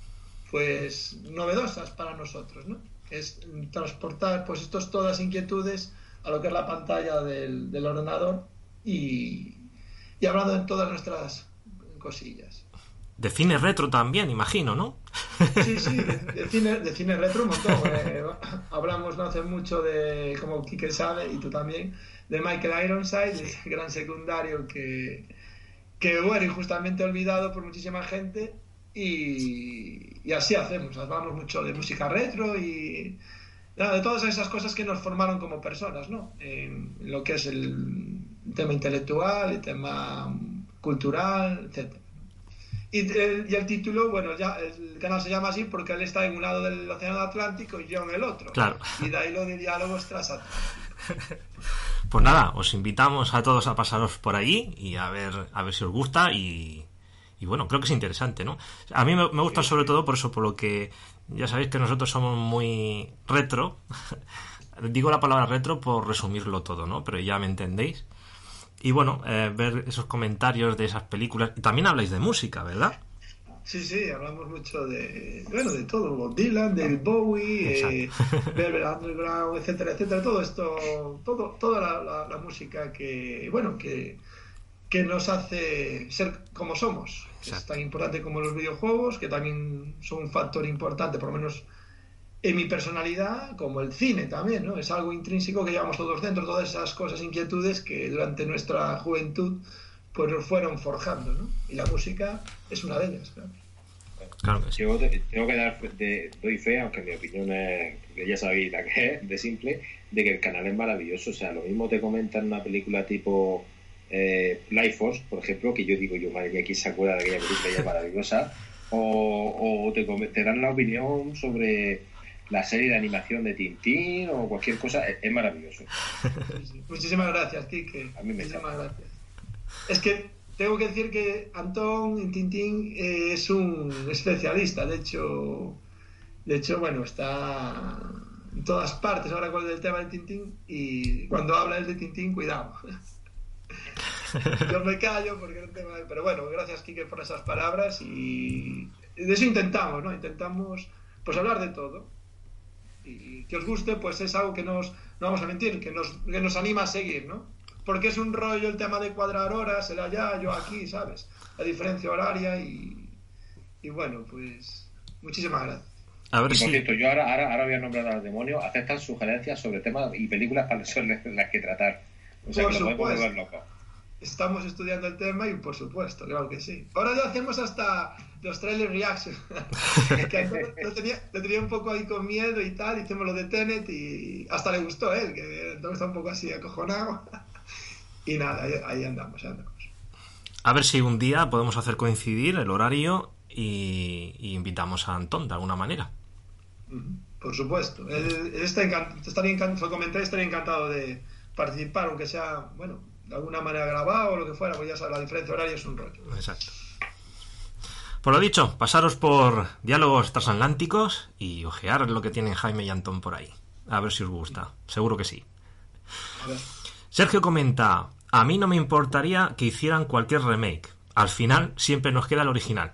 S4: pues novedosas para nosotros, ¿no? Es transportar pues estos todas inquietudes a lo que es la pantalla del, del ordenador y, y hablando de todas nuestras cosillas.
S2: De cine retro también, imagino, ¿no?
S4: Sí, sí, de, [LAUGHS] de cine, de cine retro un montón. eh, [LAUGHS] hablamos no hace mucho de, como Quique sabe, y tú también, de Michael Ironside, ese gran secundario que, que, bueno, injustamente olvidado por muchísima gente. Y, y así hacemos, hablamos mucho de música retro y nada, de todas esas cosas que nos formaron como personas, ¿no? En lo que es el tema intelectual, el tema cultural, etcétera. Y el, y el título, bueno, ya el canal se llama así porque él está en un lado del Océano Atlántico y yo en el otro.
S2: Claro.
S4: Y de ahí lo de diálogos transatlánticos. [LAUGHS]
S2: Pues nada, os invitamos a todos a pasaros por allí y a ver, a ver si os gusta y, y bueno, creo que es interesante, ¿no? A mí me, me gusta sobre todo por eso, por lo que ya sabéis que nosotros somos muy retro. [LAUGHS] Digo la palabra retro por resumirlo todo, ¿no? Pero ya me entendéis. Y bueno, eh, ver esos comentarios de esas películas. Y también habláis de música, ¿verdad?
S4: Sí, sí, hablamos mucho de, bueno, de todo, Bob Dylan, del Bowie, eh, [LAUGHS] Velvet Underground, etcétera, etcétera, todo esto, todo, toda la, la, la música que, bueno, que, que nos hace ser como somos.
S2: Exacto.
S4: Es tan importante como los videojuegos, que también son un factor importante, por lo menos en mi personalidad, como el cine también, ¿no? Es algo intrínseco que llevamos todos dentro, todas esas cosas, inquietudes que durante nuestra juventud pues nos fueron forjando, ¿no? Y la música es una de ellas, claro.
S2: Claro que sí.
S3: Yo te- tengo que dar, de, doy fe, aunque mi opinión es, que ya sabéis la que es, de simple, de que el canal es maravilloso. O sea, lo mismo te comentan una película tipo eh, Life Force, por ejemplo, que yo digo, yo madre mía, ¿quién se acuerda de aquella película ya maravillosa? O, o te, te dan la opinión sobre la serie de animación de Tintín o cualquier cosa, es, es maravilloso.
S4: Muchísimas gracias, Kike.
S3: A mí me
S4: Muchísimas gracias. Es que tengo que decir que Antón Tintín eh, es un especialista. De hecho, de hecho, bueno, está en todas partes ahora con el tema de Tintín y cuando habla él de Tintín, cuidado. Yo me callo porque no tengo... Pero bueno, gracias, Kike, por esas palabras y de eso intentamos, ¿no? Intentamos pues hablar de todo y que os guste, pues es algo que nos, no vamos a mentir, que nos, que nos anima a seguir, ¿no? Porque es un rollo el tema de cuadrar horas, él allá, yo aquí, ¿sabes? La diferencia horaria y, y bueno, pues muchísimas gracias.
S2: A ver
S3: Y por
S2: si.
S3: cierto, yo ahora, ahora, ahora voy a nombrar al demonio, aceptan sugerencias sobre temas y películas para las que tratar. O sea,
S4: Por
S3: que lo podemos
S4: supuesto.
S3: volver loco.
S4: Estamos estudiando el tema y por supuesto, claro que sí. Ahora ya hacemos hasta los trailer reaction. [LAUGHS] que lo tenía, lo tenía un poco ahí con miedo y tal, hicimos lo de Tenet y hasta le gustó él, que Antón está un poco así acojonado. Y nada, ahí, ahí andamos, ahí andamos.
S2: A ver si un día podemos hacer coincidir el horario y, y invitamos a Antón de alguna manera.
S4: Por supuesto. Él, él está encan- estaría encantado, comenté, estaría encantado de participar, aunque sea, bueno, de alguna manera grabado o lo que fuera, pues ya sabes, la diferencia horaria es un rollo.
S2: Exacto. Por lo dicho, pasaros por diálogos transatlánticos y ojear lo que tienen Jaime y Antón por ahí. A ver si os gusta. Seguro que sí.
S4: A ver.
S2: Sergio comenta, a mí no me importaría que hicieran cualquier remake. Al final siempre nos queda el original.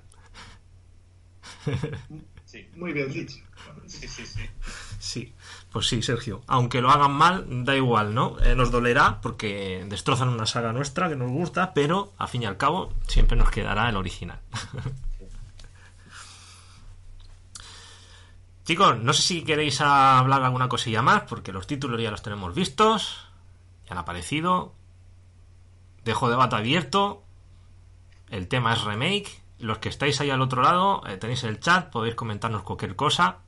S1: Sí,
S4: Muy bien dicho.
S1: sí, sí. sí.
S2: Sí, pues sí, Sergio. Aunque lo hagan mal, da igual, ¿no? Eh, nos dolerá porque destrozan una saga nuestra que nos gusta, pero al fin y al cabo siempre nos quedará el original. [LAUGHS] Chicos, no sé si queréis hablar alguna cosilla más, porque los títulos ya los tenemos vistos, ya han aparecido. Dejo debate abierto. El tema es remake. Los que estáis ahí al otro lado, eh, tenéis el chat, podéis comentarnos cualquier cosa.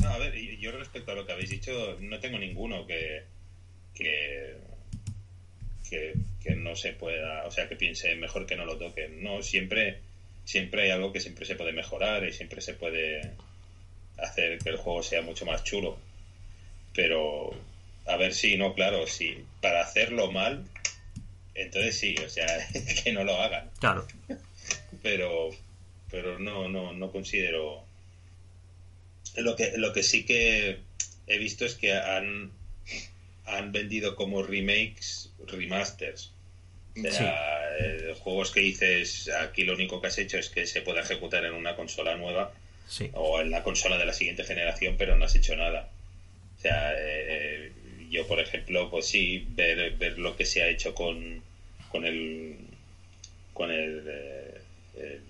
S1: No, a ver, yo respecto a lo que habéis dicho, no tengo ninguno que, que, que, que no se pueda, o sea, que piense mejor que no lo toquen. No, siempre, siempre hay algo que siempre se puede mejorar y siempre se puede hacer que el juego sea mucho más chulo. Pero, a ver si, no, claro, si para hacerlo mal, entonces sí, o sea, [LAUGHS] que no lo hagan
S2: Claro.
S1: pero pero no no no considero lo que lo que sí que he visto es que han han vendido como remakes remasters o sea, eh, juegos que dices aquí lo único que has hecho es que se pueda ejecutar en una consola nueva
S2: Sí.
S1: o en la consola de la siguiente generación, pero no has hecho nada. O sea, eh, yo, por ejemplo, pues sí, ver, ver lo que se ha hecho con, con el con el, eh, el,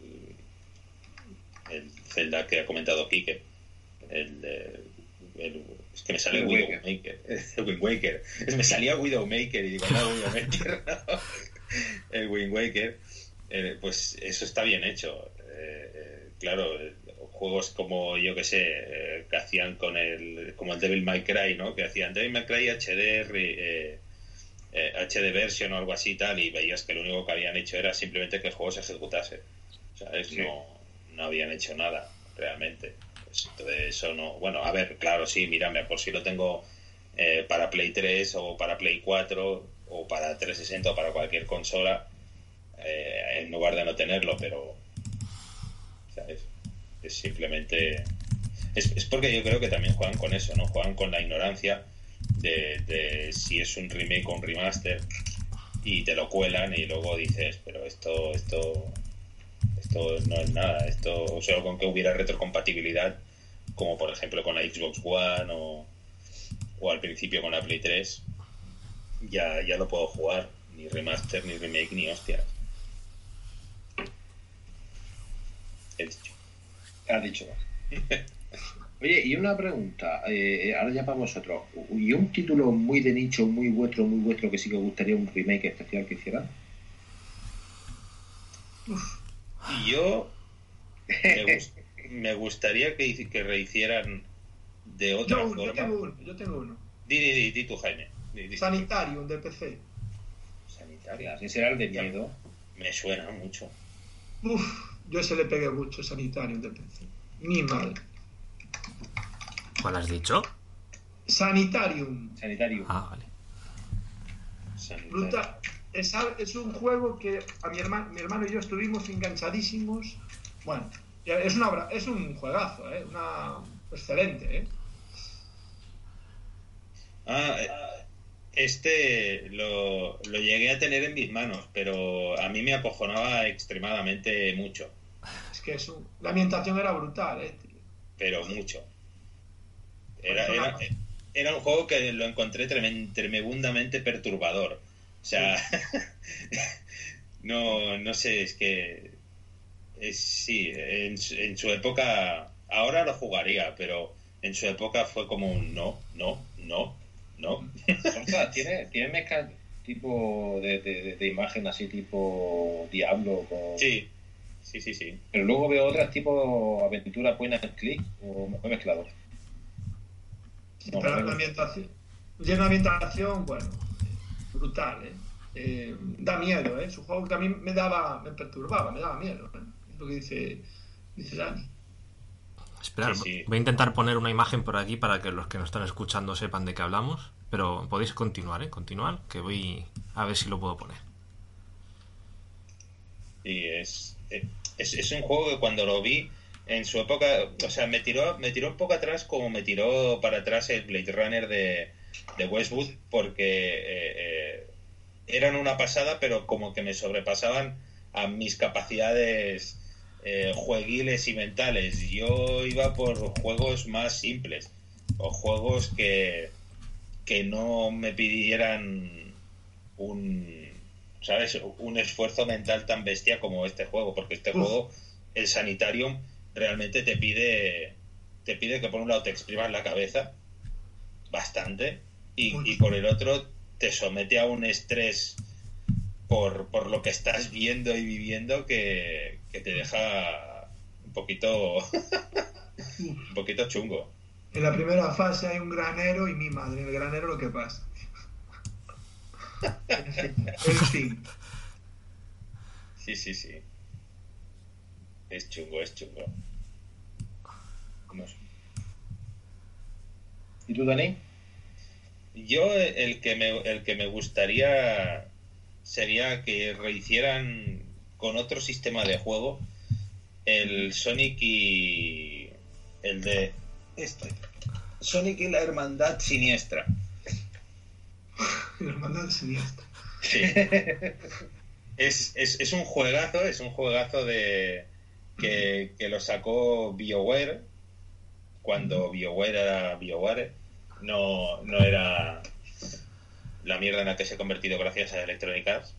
S1: el Zelda que ha comentado Kike. El, el- es que me sale Widowmaker. [LAUGHS] Wind Waker. Me salía Widowmaker y digo, no, Widowmaker, no. [LAUGHS] El Wind Waker. eh, pues eso está bien hecho. Eh, eh, claro, juegos como yo que sé, eh, que hacían con el, como el Devil May Cry, ¿no? Que hacían Devil May Cry HD, eh, eh, HD version o algo así y tal, y veías que lo único que habían hecho era simplemente que el juego se ejecutase. ¿Sabes?
S3: Sí.
S1: No, no habían hecho nada, realmente. Pues, entonces, eso no. Bueno, a ver, claro, sí, mírame, por si lo tengo eh, para Play 3 o para Play 4 o para 360 o para cualquier consola, eh, en lugar de no tenerlo, pero. ¿Sabes? Es simplemente. Es, es porque yo creo que también juegan con eso, ¿no? Juegan con la ignorancia de, de si es un remake o un remaster y te lo cuelan y luego dices, pero esto, esto, esto no es nada, esto, o sea, con que hubiera retrocompatibilidad, como por ejemplo con la Xbox One o, o al principio con la Play 3, ya, ya lo puedo jugar, ni remaster, ni remake, ni hostias. He dicho.
S3: Has dicho. Oye, y una pregunta, eh, ahora ya para vosotros. ¿Y un título muy de nicho, muy vuestro, muy vuestro, que sí que os gustaría un remake especial que hiciera?
S1: Y yo, me, gus- me gustaría que, que rehicieran de otra
S4: Yo, yo
S1: forma.
S4: tengo uno, yo tengo uno.
S1: Di, di, di, di tú, Jaime. Di, di.
S4: Sanitarium de PC.
S1: Sanitaria.
S3: Así será el de miedo.
S1: Me suena mucho.
S4: Uf, yo ese le pegué mucho Sanitarium de PC. Ni mal.
S2: ¿Cuál has dicho?
S4: Sanitarium.
S3: Sanitario.
S2: Ah, vale.
S4: Es, es un juego que a mi hermano, mi hermano y yo estuvimos enganchadísimos. Bueno, es, una, es un juegazo, ¿eh? Una, excelente, ¿eh?
S1: Ah, eh, este lo, lo llegué a tener en mis manos, pero a mí me acojonaba extremadamente mucho.
S4: Es que es un- la ambientación era brutal, ¿eh?
S1: Pero mucho. Era,
S4: Pues
S1: era,
S4: una-
S1: era un juego que lo encontré tremen- tremendamente perturbador. O sea, [LAUGHS] no, no sé, es que es, sí, en, en su época, ahora lo jugaría, pero en su época fue como un no, no, no, no.
S3: Ostras, tiene, tiene mezcla tipo de, de, imagen así tipo Diablo. Con...
S1: Sí, sí, sí, sí.
S3: Pero luego veo otras tipo aventura buena en click o me he mezclado. No,
S4: Pero
S3: no,
S4: la ambientación. Tiene una ambientación, bueno, brutal, ¿eh? Eh, da miedo, ¿eh? Su juego también me daba, me perturbaba, me daba miedo, ¿eh? Es lo que dice, dice Dani.
S2: Esperad,
S1: Sí, sí.
S2: voy a intentar poner una imagen por aquí para que los que nos están escuchando sepan de qué hablamos. Pero podéis continuar, ¿eh? Continuar, que voy a ver si lo puedo poner.
S1: Y es, es, es un juego que cuando lo vi en su época, o sea, me tiró, me tiró un poco atrás como me tiró para atrás el Blade Runner de, de Westwood, porque eh, eh, eran una pasada, pero como que me sobrepasaban a mis capacidades eh, jueguiles y mentales. Yo iba por juegos más simples, o juegos que, que no me pidieran un ¿sabes? Un esfuerzo mental tan bestia como este juego, porque este
S4: Uf.
S1: juego, el Sanitarium, realmente te pide, te pide que por un lado te exprimas la cabeza bastante y, y por el otro te somete a un estrés por, por lo que estás viendo y viviendo que, que te deja un poquito [LAUGHS] un poquito chungo.
S4: En la primera fase hay un granero y mi madre, en el granero lo que pasa. en fin,
S1: Sí, sí, sí. Es chungo, es chungo.
S3: ¿Y tú, Dani?
S1: Yo el que me, el que me gustaría sería que rehicieran con otro sistema de juego el Sonic y el de este Sonic y la Hermandad Siniestra.
S4: mi hermandad siniestra.
S1: Sí. [LAUGHS] es, es, es un juegazo, es un juegazo de que, que lo sacó BioWare cuando BioWare era BioWare, no, no era la mierda en la que se ha convertido gracias a Electronic Arts.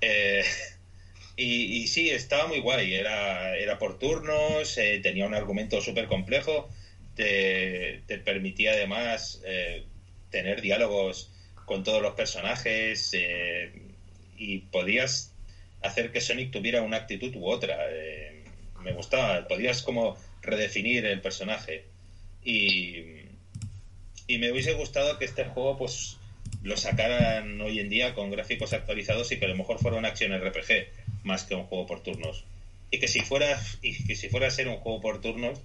S1: Eh, [LAUGHS] y, sí, estaba muy guay, era, era por turnos, eh, tenía un argumento súper complejo, te, permitía además eh, tener diálogos con todos los personajes y podías hacer que Sonic tuviera una actitud u otra. Me gustaba, podías como redefinir el personaje y, y me hubiese gustado que este juego pues lo sacaran hoy en día con gráficos actualizados y que a lo mejor fuera una acción RPG más que un juego por turnos. Y que si fuera y que si fuera a ser un juego por turnos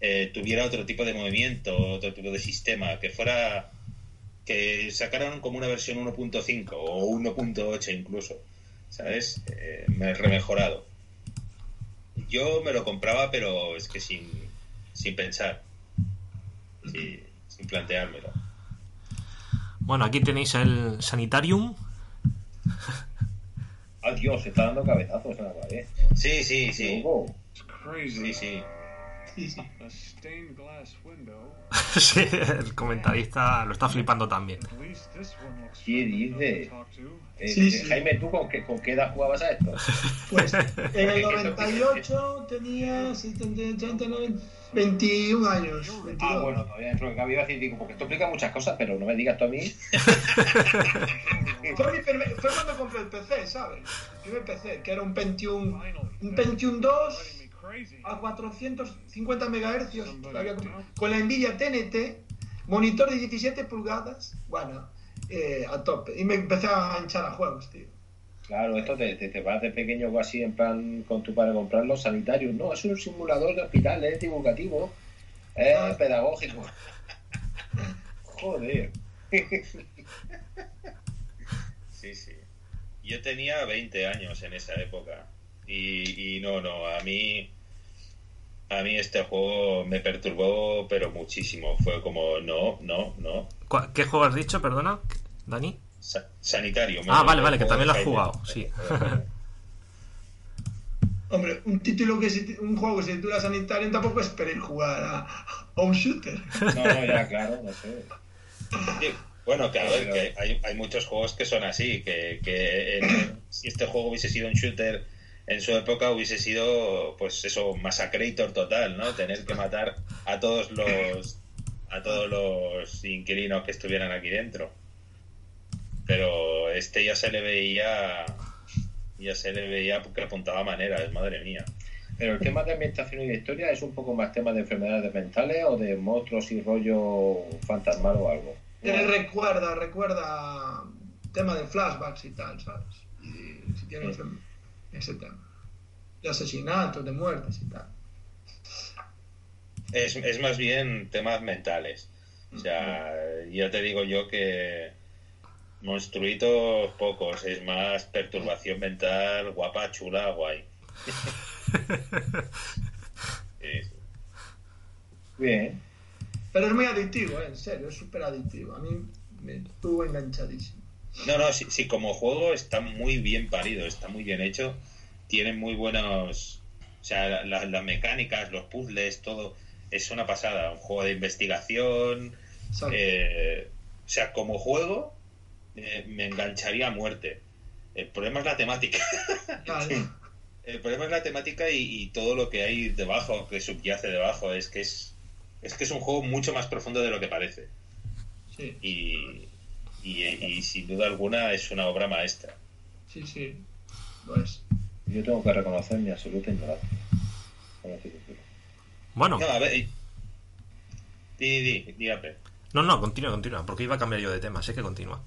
S1: eh, tuviera otro tipo de movimiento otro tipo de sistema que fuera que sacaran como una versión 1.5 o 1.8 incluso sabes Eh, me remejorado. Yo me lo compraba pero es que sin sin pensar sin planteármelo
S2: Bueno, aquí tenéis el Sanitarium. [LAUGHS]
S3: Adiós, está dando cabezazos en la pared.
S1: sí sí sí sí sí [LAUGHS]
S4: Sí,
S2: el comentarista lo está flipando también.
S3: ¿Qué dice? Eh,
S4: Sí,
S3: eh,
S4: sí.
S3: Jaime, ¿tú con qué, con qué edad jugabas a esto?
S4: Pues [LAUGHS] en el 98 tenía 79, 21 años. 22.
S3: Ah, bueno, todavía dentro de había decir, digo, porque esto explica muchas cosas, pero no me digas tú a mí.
S4: Fue, mi primer- fue cuando compré el PC, ¿sabes? El primer PC, que era un Pentium, un Pentium 2
S7: crazy.
S4: a 450 MHz, con la Nvidia TNT, monitor de 17 pulgadas, bueno, eh, a tope. Y me empecé a hinchar a juegos, tío.
S3: Claro, esto te, te, te vas de pequeño o así en plan con tu padre comprar los sanitarios. No, es un simulador de hospital, es divulgativo, es
S4: Ah.
S3: pedagógico. Joder.
S1: Sí, sí. Yo tenía 20 años en esa época. Y, y no, no, a mí. A mí este juego me perturbó, pero muchísimo. Fue como, no, no, no.
S2: ¿Cuál- ¿Qué juego has dicho, perdona, Dani?
S1: Sa- sanitario.
S2: Ah, vale, vale, que también lo has jugado, sí. [LAUGHS]
S4: Hombre, un título que se, un juego que se titula Sanitario tampoco esperéis jugar a, a un shooter.
S3: No, no, ya, [LAUGHS] claro, no sé.
S1: Sí, Bueno, claro, que hay, hay muchos juegos que son así, que, que en- [COUGHS] si este juego hubiese sido un shooter en su época hubiese sido, pues eso, masacrator total, ¿no? Tener que matar a todos los a todos los inquilinos que estuvieran aquí dentro. Pero este ya se le veía ya se le veía que apuntaba maneras, madre mía.
S3: Pero el tema de ambientación y de historia es un poco más tema de enfermedades mentales o de monstruos y rollo fantasmal o algo.
S4: Tiene recuerda, recuerda tema de flashbacks y tal, ¿sabes? Y si tiene ese, ese tema. De asesinatos, de muertes y tal.
S1: Es, es más bien temas mentales. O sea, ya te digo yo que monstruitos pocos, es más perturbación mental, guapa, chula, guay. [LAUGHS] Sí.
S3: Bien.
S4: Pero es muy adictivo, ¿eh? en serio, es súper adictivo. A mí me estuvo enganchadísimo.
S1: No, no, sí, sí, como juego está muy bien parido, está muy bien hecho. Tiene muy buenos. O sea, la- las mecánicas, los puzzles, todo. Es una pasada. Un juego de investigación. Eh, o sea, como juego, eh, me engancharía a muerte. El problema es la temática. [LAUGHS]
S4: Claro.
S1: El problema es la temática y, y todo lo que hay debajo, que subyace debajo. Es que es, es que es un juego mucho más profundo de lo que parece.
S4: Sí,
S1: Y, y, y sin duda alguna es una obra maestra.
S4: sí, sí. Lo es.
S3: Yo tengo que reconocer mi absoluta ignorancia.
S2: Bueno,
S1: No, a ver. y- Di, di, di,
S2: no, no, continúa, continúa, porque iba a cambiar yo de tema, sé que continúa.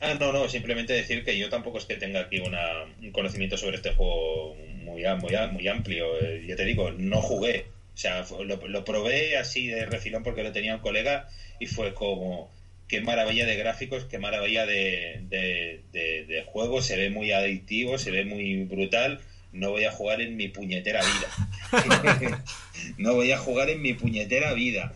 S1: Ah, no, no, simplemente decir que yo tampoco es que tenga aquí una, un conocimiento sobre este juego muy, muy, muy amplio. Eh, Ya te digo, no jugué. O sea, lo, lo probé así de refilón porque lo tenía un colega y fue como, qué maravilla de gráficos, qué maravilla de, de, de, de juego, se ve muy adictivo, se ve muy brutal. No voy a jugar en mi puñetera vida. [LAUGHS] no voy a jugar en mi puñetera vida.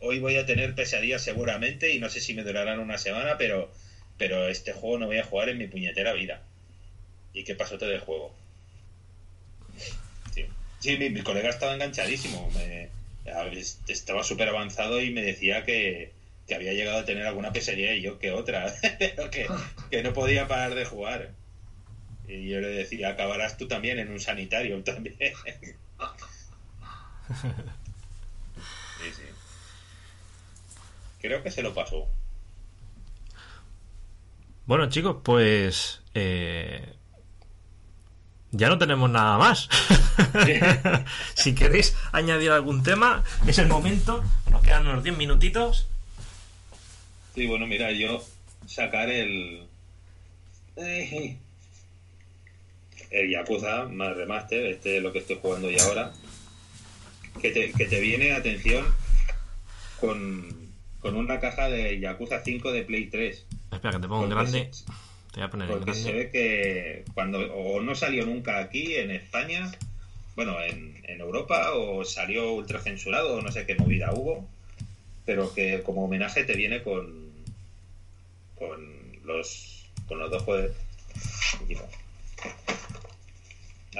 S1: Hoy voy a tener pesadillas seguramente y no sé si me durarán una semana, pero, pero este juego no voy a jugar en mi puñetera vida. ¿Y qué pasó todo el juego? Sí, Sí, mi, mi colega estaba enganchadísimo. Me, estaba súper avanzado y me decía que, que había llegado a tener alguna pesadilla y yo que otra, [LAUGHS] pero que, que no podía parar de jugar. Y yo le decía, acabarás tú también en un sanitario [LAUGHS] también. Sí, sí. Creo que se lo pasó.
S2: Bueno, chicos, pues. eh, ya no tenemos nada más. [LAUGHS] si queréis añadir algún tema, es el momento. Nos quedan unos 10 minutitos.
S1: Sí, bueno, mira, yo sacar el. El Yakuza más remaster, este es lo que estoy jugando ya ahora. Que te, que te viene, atención, con, con una caja de Yakuza 5 de Play 3.
S2: Espera, que te pongo
S1: Porque
S2: grande.
S1: se-
S2: Te voy a poner
S1: Porque se
S2: grande.
S1: ve que cuando o no salió nunca aquí en España, bueno, en, en Europa, o salió ultra censurado, o no sé qué movida hubo, pero que como homenaje te viene con con los con los dos juegos.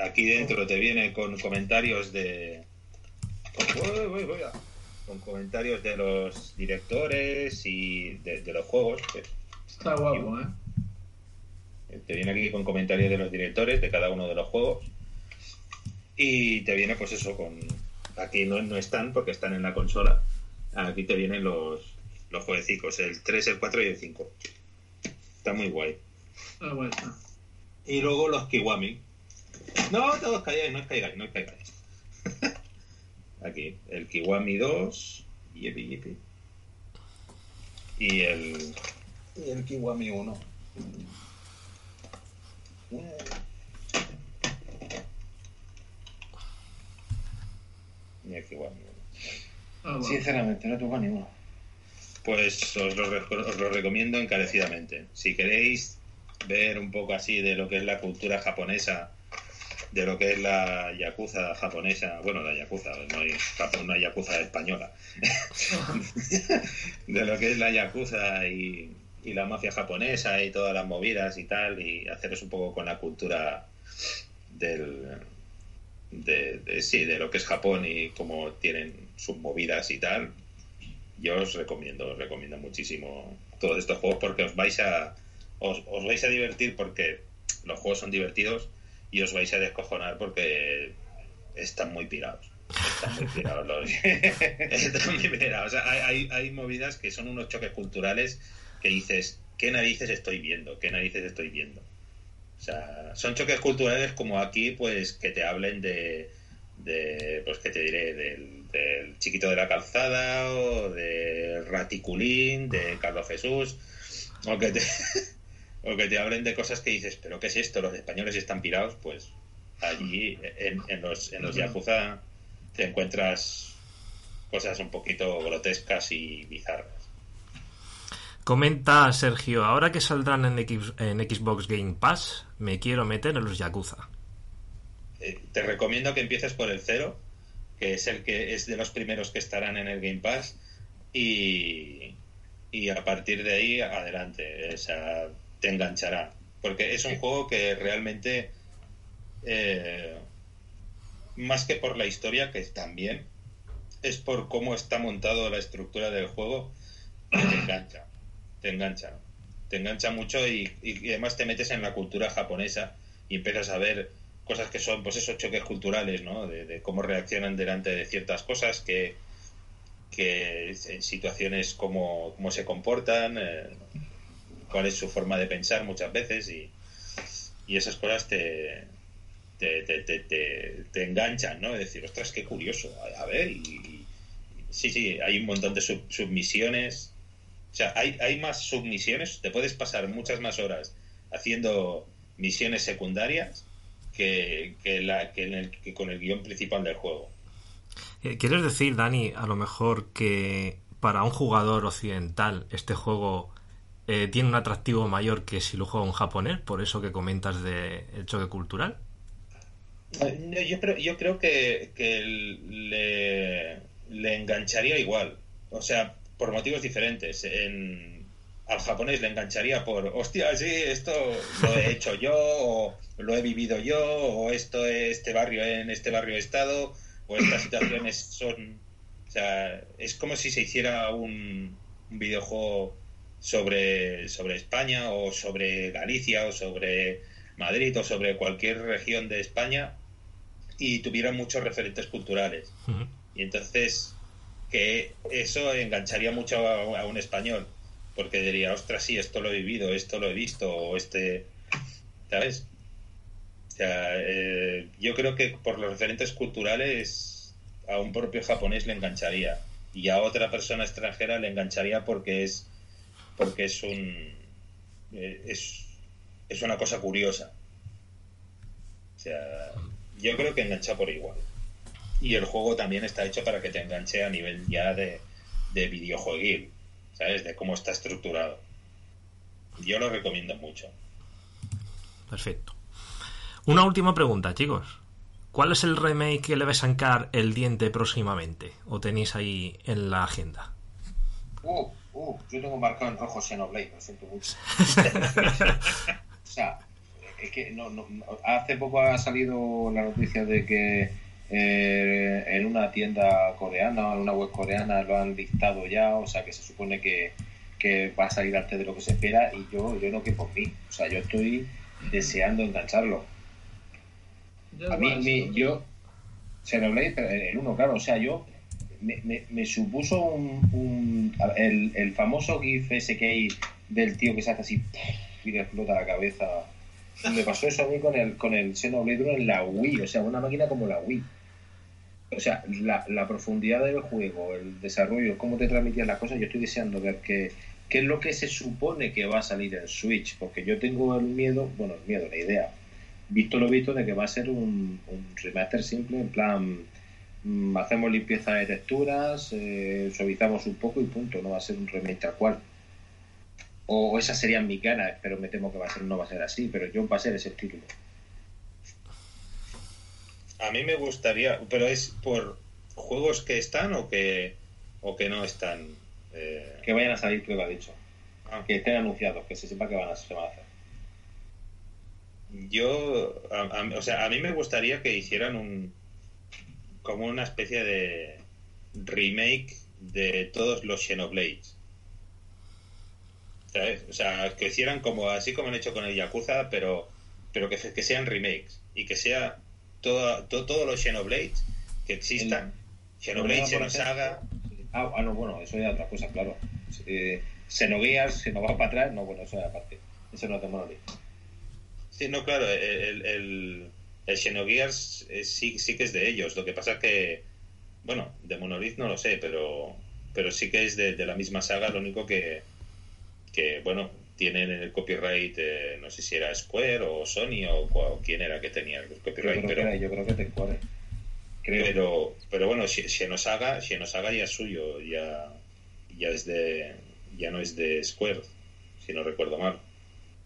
S1: Aquí dentro te viene con comentarios de Uy, uy, uy, ah. con comentarios de los directores y de, de los juegos.
S4: Está guapo, ¿eh?
S1: te viene aquí con comentarios de los directores de cada uno de los juegos. Y te viene, pues eso, con. Aquí no, no están porque están en la consola. Aquí te vienen los, los jueguecicos, el 3, el 4 y el 5. Está muy guay.
S4: Guay, está.
S1: Y luego los Kiwami. No, todos caigáis, no os caigáis, no os caigáis. [LAUGHS] Aquí, el Kiwami 2, yepi, yepi. Y el, y el Kiwami 1. Y el Kiwami 1.
S4: Ah, bueno.
S6: Sinceramente, no tengo ninguno.
S1: Pues os lo, os lo recomiendo encarecidamente. Si queréis ver un poco así de lo que es la cultura japonesa, de lo que es la yakuza japonesa, bueno, la yakuza, no hay, Japón, no hay yakuza española, [LAUGHS] de lo que es la yakuza y, y la mafia japonesa y todas las movidas y tal, y haceros un poco con la cultura del, de, de- sí, de lo que es Japón y cómo tienen sus movidas y tal, yo os recomiendo, os recomiendo muchísimo todos estos juegos porque os vais a os, os vais a divertir porque los juegos son divertidos y os vais a descojonar porque están muy pirados. Están muy pirados los- [LAUGHS] están. O sea, hay, hay, hay movidas que son unos choques culturales que dices, ¿qué narices estoy viendo? ¿Qué narices estoy viendo? O sea, son choques culturales como aquí, pues que te hablen de, de pues que te diré, del, del chiquito de la calzada o de Raticulín, de Carlos Jesús, o que te, [LAUGHS] o que te hablen de cosas que dices, pero ¿qué es esto? Los españoles están pirados, pues allí en, en los, en los Yakuza te encuentras cosas un poquito grotescas y bizarras.
S2: Comenta Sergio, ahora que saldrán en, X- en Xbox Game Pass, me quiero meter en los Yakuza.
S1: Eh, te recomiendo que empieces por el cero, que es el que es de los primeros que estarán en el Game Pass, y, y a partir de ahí adelante, o sea, te enganchará. Porque es un juego que realmente, eh, más que por la historia, que también, es por cómo está montado la estructura del juego, que te engancha, te engancha, te engancha mucho y, y- y además te metes en la cultura japonesa y empiezas a ver cosas que son, pues esos choques culturales, ¿no? De, de cómo reaccionan delante de ciertas cosas, que, que en situaciones cómo se comportan, eh, cuál es su forma de pensar muchas veces y, y esas cosas te, te, te, te, enganchan, ¿no? Es decir, ostras, qué curioso, a, ver, y, sí, sí, hay un montón de sub- submisiones, o sea, hay, hay más submisiones, te puedes pasar muchas más horas haciendo misiones secundarias que, que, la, que, en el- que con el guion principal del juego.
S2: Eh, ¿Quieres decir, Dani, a lo mejor que para un jugador occidental este juego eh, tiene un atractivo mayor que si lo juega un japonés? Por eso que comentas del choque cultural.
S1: No, yo, creo, yo creo que, que le, le engancharía igual. O sea, por motivos diferentes. En, al japonés le engancharía por, hostia, sí, esto lo he hecho [LAUGHS] yo, o lo he vivido yo, o esto es este barrio en este barrio he estado, o estas situaciones son. O sea, es como si se hiciera un, un videojuego sobre, sobre España, o sobre Galicia, o sobre Madrid, o sobre cualquier región de España, y tuviera muchos referentes culturales. Y entonces, que eso engancharía mucho a, a un español, porque diría, ostras, sí, esto lo he vivido, esto lo he visto, o este. ¿Sabes? O sea, eh, yo creo que por los referentes culturales a un propio japonés le engancharía y a otra persona extranjera le engancharía porque es porque es un eh, es, es una cosa curiosa o sea yo creo que engancha por igual y el juego también está hecho para que te enganche a nivel ya de, de videojueguil sabes de cómo está estructurado yo lo recomiendo mucho
S2: Perfecto. Una última pregunta, chicos. ¿Cuál es el remake que le vais a encar el diente próximamente? ¿O tenéis ahí en la agenda?
S6: Uh, uh, yo tengo marcado en rojo Xenoblade, lo siento mucho. [LAUGHS] o sea, es que no, no- hace poco ha salido la noticia de que eh, en una tienda coreana o en una web coreana lo han dictado ya, o sea que se supone que, que va a salir antes de lo que se espera y yo, yo no que por mí, o sea, yo estoy deseando engancharlo.
S4: Yo
S6: A mí, mi- yo, Xenoblade, pero el uno, claro, o sea, yo me, me- supuso un, un- el, el famoso GIF ese del tío que se hace así y le explota la cabeza
S3: Me pasó eso a mí con el, con el Xenoblade 1 en la Wii, o sea, una máquina como la Wii. O sea, la, la profundidad del juego, el desarrollo, cómo te transmitían las cosas, yo estoy deseando ver qué, qué es lo que se supone que va a salir en Switch, porque yo tengo el miedo, bueno, el miedo, la idea, visto lo visto, de que va a ser un, un remaster simple, en plan, hacemos limpieza de texturas, eh, suavizamos un poco y punto, no va a ser un remake tal cual. O esas serían mis ganas, pero me temo que va a ser, no va a ser así, pero yo va a ser ese título.
S1: A mí me gustaría, pero es por juegos que están o que o que no están. Eh,
S3: Que vayan a salir, ha dicho.
S1: ah,
S3: Que estén anunciados, que se sepa que van a, se van a hacer.
S1: Yo, a, a- o sea, a mí me gustaría que hicieran un como una especie de remake de todos los Xenoblades. ¿Sabes? O sea, que hicieran como así como han hecho con el Yakuza, pero pero que, que sean remakes y que sea todo, to- todos los Xenoblades que existan, Xenoblade,
S3: Problema, por
S1: Xenosaga,
S3: Ah, ah, no, bueno, eso ya es otra cosa, claro. Eh, Xenogears, va para atrás, no, bueno, eso es aparte. Eso no de Monolith.
S1: Sí, no, claro, el, el, el Xenogears eh, sí, sí que es de ellos. Lo que pasa es que, bueno, de Monolith no lo sé, pero, pero sí que es de, de la misma saga. Lo único que, que bueno, tienen el copyright, eh, no sé si era Square o Sony o, cua- quién era que tenía el
S3: Yo
S1: copyright,
S3: creo, que
S1: pero,
S3: era- yo creo que te cuadre. Creo.
S1: pero, pero bueno, Xe- Xenosaga, Xenosaga ya es suyo, ya, ya es de, ya no es de Square, si no recuerdo mal.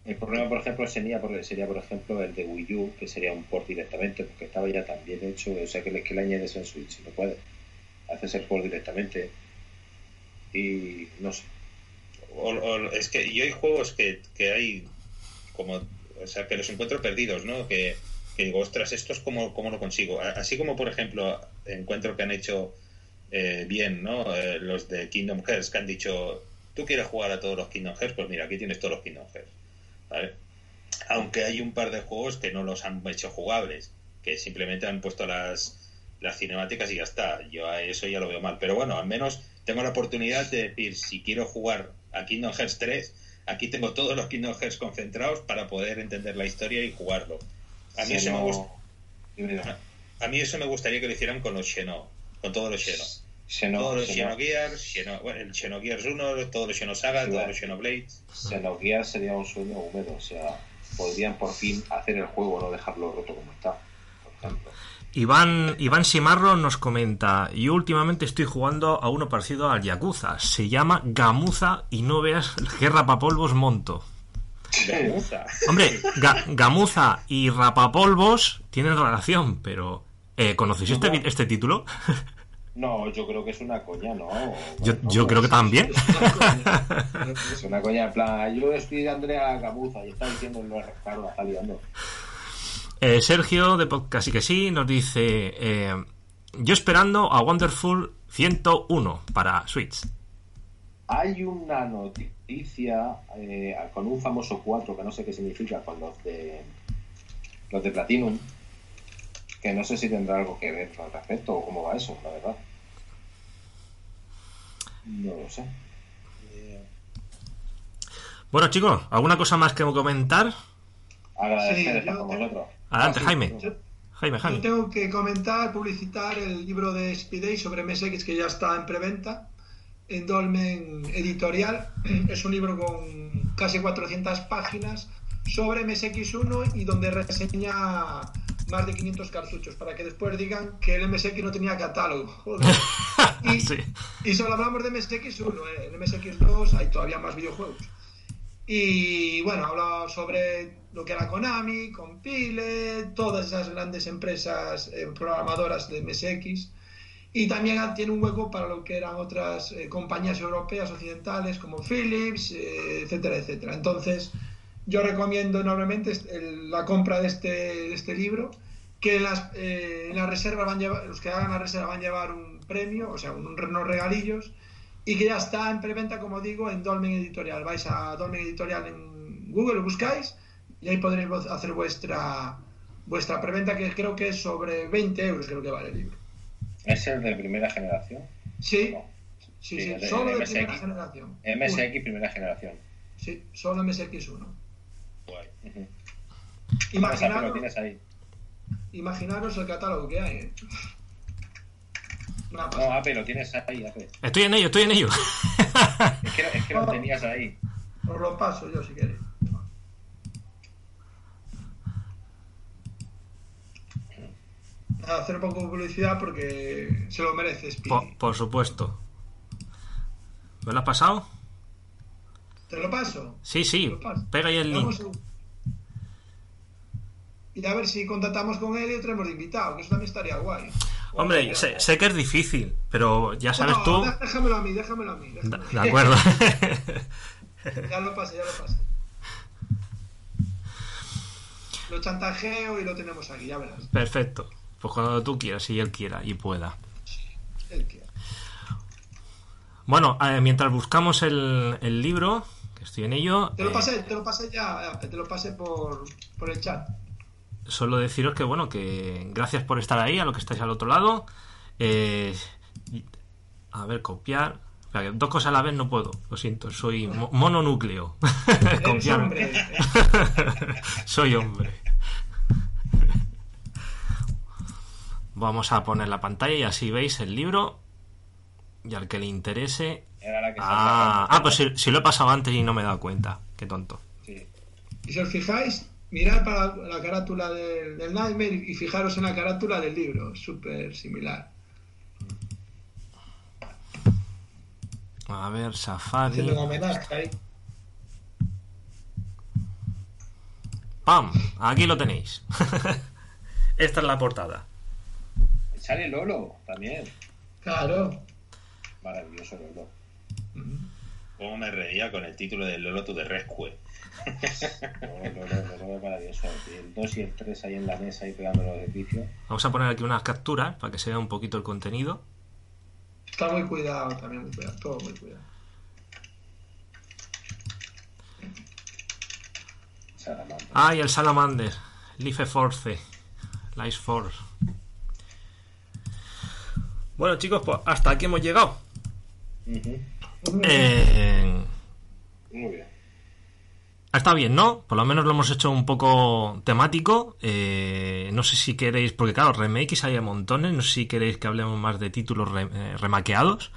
S3: El problema, por ejemplo, sería, por- sería, por ejemplo, el de Wii U, que sería un port directamente, porque estaba ya tan bien hecho, o sea, que le, que le añades en Switch, no puede. Haces el port directamente. Y no sé.
S1: O- o- es que yo hay juegos que, que hay como o sea que los encuentro perdidos no que, que digo ostras esto es como cómo lo consigo así como por ejemplo encuentro que han hecho eh, bien no Eh, los de Kingdom Hearts que han dicho tú quieres jugar a todos los Kingdom Hearts pues mira aquí tienes todos los Kingdom Hearts ¿vale? aunque hay un par de juegos que no los han hecho jugables que simplemente han puesto las las cinemáticas y ya está. Yo a eso ya lo veo mal. Pero bueno, al menos tengo la oportunidad de decir, si quiero jugar a Kingdom Hearts 3, aquí tengo todos los Kingdom Hearts concentrados para poder entender la historia y jugarlo. A mí, eso me, gust- a mí eso me gustaría que lo hicieran con los Xeno, con todos los Xeno.
S3: Xeno-
S1: todos los
S3: Xeno-
S1: Xenogears, Xeno, bueno, el Xenogears 1, todos los Xenosaga,
S3: Sí,
S1: todos los Xenoblades.
S3: Xenogears sería un sueño húmedo, o sea, podrían por fin hacer el juego, no dejarlo roto como está, por ejemplo.
S2: Iván, Iván Simarro nos comenta, yo últimamente estoy jugando a uno parecido al Yakuza, se llama Gamuza y no veas qué rapapolvos monto.
S1: Gamuza. [LAUGHS]
S2: Hombre, Ga- Gamuza y rapapolvos tienen relación, pero eh, ¿conocéis este, este título? [LAUGHS]
S3: No, yo creo que es una coña, ¿no?
S2: Yo,
S3: No,
S2: yo
S3: no,
S2: creo que también. [LAUGHS] [LAUGHS]
S3: Es una coña, en plan, yo estoy dándole a la y está diciendo, no, claro, la está liando.
S2: Eh, Sergio de Podcast y que sí nos dice, eh, yo esperando a Wonderful 101 para Switch.
S3: Hay una noticia eh, con un famoso 4 que no sé qué significa con los de los de Platinum que no sé si tendrá algo que ver al respecto o cómo va eso, la verdad. No lo sé.
S2: Bueno chicos, ¿alguna cosa más que comentar?
S3: Agradecer
S4: Sí,
S3: vosotros.
S2: Adelante, Jaime.
S3: no.
S2: Jaime,
S4: Yo
S2: Jaime.
S4: tengo que comentar, publicitar el libro de Speedday sobre MSX que ya está en preventa en Dolmen Editorial. [CLEARS THROAT] Es un libro con casi 400 páginas sobre MSX1 y donde reseña más de 500 cartuchos para que después digan que el MSX no tenía catálogo. Joder. [LAUGHS] Y,
S2: Sí.
S4: y solo hablamos de MSX1, ¿eh? en MSX2 hay todavía más videojuegos. Y bueno, habla sobre lo que era Konami, Compile, todas esas grandes empresas eh, programadoras de MSX. Y también tiene un hueco para lo que eran otras eh, compañías europeas occidentales como Philips, eh, etcétera, etcétera. Entonces, yo recomiendo enormemente el- la compra de este, de este libro, que en las, eh, en la reserva van a llevar, los que hagan la reserva van a llevar un premio, o sea, un- unos regalillos, y que ya está en preventa, como digo, en Dolmen Editorial. Vais a Dolmen Editorial en Google, lo buscáis, y ahí podréis hacer vuestra vuestra preventa, que creo que es sobre 20 euros, creo que vale el libro.
S3: ¿Es el de primera generación?
S4: Sí,
S3: No.
S4: sí,
S3: Sí,
S4: sí,
S3: el de
S4: solo de primera generación.
S3: MSX primera generación.
S4: Sí, solo MSX1.
S6: Lo
S4: Imaginaros,
S6: tienes ahí.
S4: imaginaros el catálogo que hay. ¿eh?
S6: No. Ape, lo tienes ahí, Ape.
S2: Estoy en ello, estoy en ello. [LAUGHS]
S6: Es que, es que lo tenías ahí.
S4: Os lo paso yo si queréis. Hacer un poco de publicidad porque se lo merece Speedy.
S2: por, por supuesto. ¿Me lo has pasado?
S4: ¿Te lo paso?
S2: Sí, sí. Pega ahí el link.
S4: Y a ver si contactamos con él y lo traemos de invitado, que eso también estaría guay.
S2: Hombre, sé, sé que es difícil, pero ya sabes
S4: No,
S2: tú.
S4: dé- Déjamelo a mí, déjamelo a mí.
S2: De
S4: déjamelo
S2: acuerdo. [LAUGHS]
S4: Ya lo pasé, ya lo pasé. Lo chantajeo y lo tenemos aquí, ya verás.
S2: Perfecto. Pues cuando tú quieras y él quiera y pueda.
S4: Él quiere.
S2: Bueno, eh, mientras buscamos el, el libro, estoy en ello,
S4: Te lo
S2: eh,
S4: pasé, te lo pasé ya, eh, te lo pasé por, por el chat.
S2: solo deciros que bueno, que gracias por estar ahí, a lo que estáis al otro lado. Eh, a ver, copiar. Dos cosas a la vez no puedo, lo siento, soy mo- mononúcleo. [LAUGHS]
S4: Hombre. [LAUGHS]
S2: soy hombre. Vamos a poner la pantalla y así veis el libro. Y al que le interese.
S6: Era la que
S2: Ah, ah pues si, si lo he pasado antes y no me he dado cuenta. Qué tonto.
S6: Sí.
S4: Y si os fijáis, mirad para la carátula del, del Nightmare y fijaros en la carátula del libro, súper similar.
S2: A ver, Safari.
S4: Ahí.
S2: ¡Pam! Aquí lo tenéis. [LAUGHS] Esta es la portada.
S6: Sale Lolo también.
S4: Claro.
S6: Maravilloso Lolo.
S1: ¿Cómo me reía con el título de Lolo to the Rescue?
S6: Lolo, maravilloso. El 2 y el 3 ahí en la mesa ahí pegando los edificios.
S2: Vamos a poner aquí unas capturas para que se vea un poquito el contenido.
S4: Está muy cuidado también, muy cuidado, todo muy cuidado.
S6: Salamandra.
S2: Ah, y el Salamander. Life Force. Life Force. Bueno, chicos, pues hasta aquí hemos llegado.
S6: Ujú.
S2: Eh,
S6: Muy bien.
S2: estado bien, ¿no? Por lo menos lo hemos hecho un poco temático. Eh, no sé si queréis, porque claro, remakes hay a montones. No sé si queréis que hablemos más de títulos re- eh, remaqueados.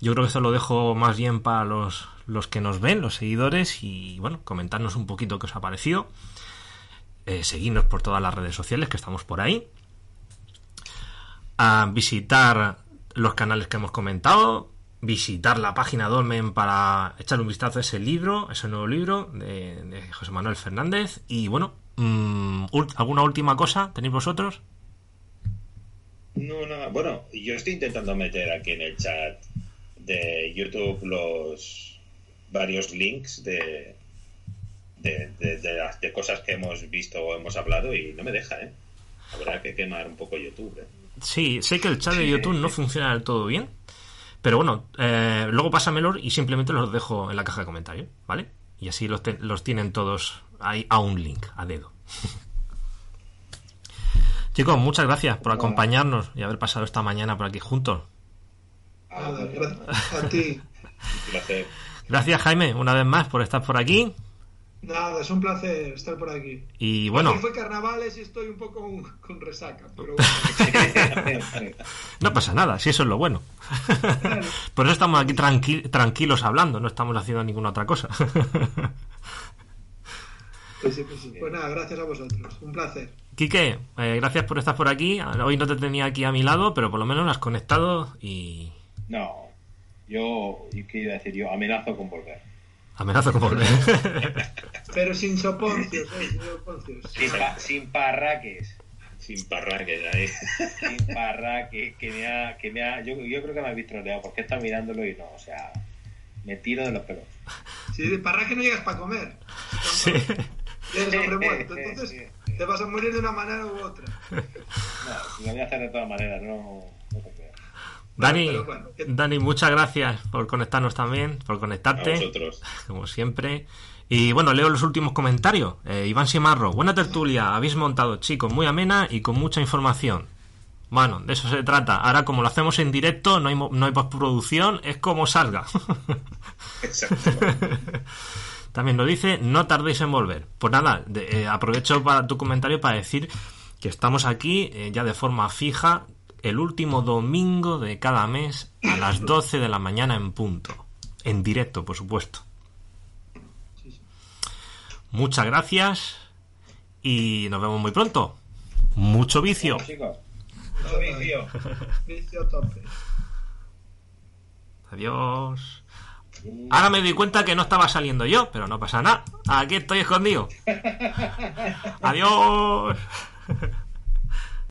S2: Yo creo que esto lo dejo más bien para los, los que nos ven, los seguidores, y bueno, comentarnos un poquito qué os ha parecido. Eh, seguidnos por todas las redes sociales que estamos por ahí. A visitar los canales que hemos comentado. Visitar la página Dolmen para echar un vistazo a ese libro, a ese nuevo libro de, de José Manuel Fernández. Y bueno, mm, ¿alguna última cosa tenéis vosotros?
S1: No, nada. Bueno, yo estoy intentando meter aquí en el chat de YouTube los varios links de, de, de- de las de cosas que hemos visto o hemos hablado y no me deja, ¿eh? Habrá que quemar un poco YouTube, ¿eh?
S2: Sí, sé que el chat de YouTube no funciona del todo bien. Pero bueno, eh, luego pásamelo y simplemente los dejo en la caja de comentarios, ¿vale? Y así los, te- los tienen todos ahí a un link, a dedo. [LAUGHS] Chicos, muchas gracias por acompañarnos y haber pasado esta mañana por aquí juntos.
S4: Nada, gracias a ti.
S1: Un placer. [LAUGHS]
S2: Gracias, Jaime, una vez más por estar por aquí.
S4: Nada, es un placer estar por aquí.
S2: Y bueno,
S4: Ayer fue carnavales y estoy un poco con, con resaca, pero [LAUGHS] bueno.
S2: no pasa nada, si eso es lo bueno. Por eso estamos aquí tranqui- tranquilos hablando, no estamos haciendo ninguna otra cosa.
S4: Pues sí, pues sí. Pues nada, gracias a vosotros. Un placer.
S2: Quique, eh, gracias por estar por aquí. Hoy no te tenía aquí a mi lado, pero por lo menos lo has conectado y
S6: No. Yo, ¿y ¿qué iba a decir yo? Amenazo con volver.
S2: Amenazo con volver. [LAUGHS]
S4: Pero sin soponcios, ¿eh? Sin soponcios.
S6: Sin, pa- sin parraques.
S1: Sin parraques ahí.
S6: Sin parraques. Que me ha. Que me ha yo, yo creo que me habéis troleado porque está mirándolo y no. O sea, me tiro de los pelos.
S4: Si de parraje no llegas para comer.
S2: Sí.
S4: Eres hombre muerto. Entonces te vas a morir de una manera u otra.
S6: No, lo voy a hacer de todas maneras, no, no te.
S2: Dani,
S4: pero bueno, que-
S2: Dani, muchas gracias por conectarnos también, por
S1: A
S2: conectarte,
S1: vosotros.
S2: como siempre. Y bueno, leo los últimos comentarios. Eh, Iván Simarro, buena tertulia, habéis montado, chicos, muy amena y con mucha información. Bueno, de eso se trata. Ahora, como lo hacemos en directo, no hay, no hay postproducción, es como salga. [LAUGHS]
S1: Exacto.
S2: también nos dice, no tardéis en volver. Pues nada, de- eh, aprovecho para tu comentario para decir que estamos aquí eh, ya de forma fija el último domingo de cada mes a las 12 de la mañana en punto. En directo, por supuesto. Muchas gracias y nos vemos muy pronto. Mucho vicio.
S6: Bueno, chicos,
S1: Mucho vicio. [LAUGHS]
S4: Vicio tope.
S2: Adiós. Ahora me doy cuenta que no estaba saliendo yo, pero no pasa nada. Aquí estoy escondido. [LAUGHS] Adiós. [LAUGHS]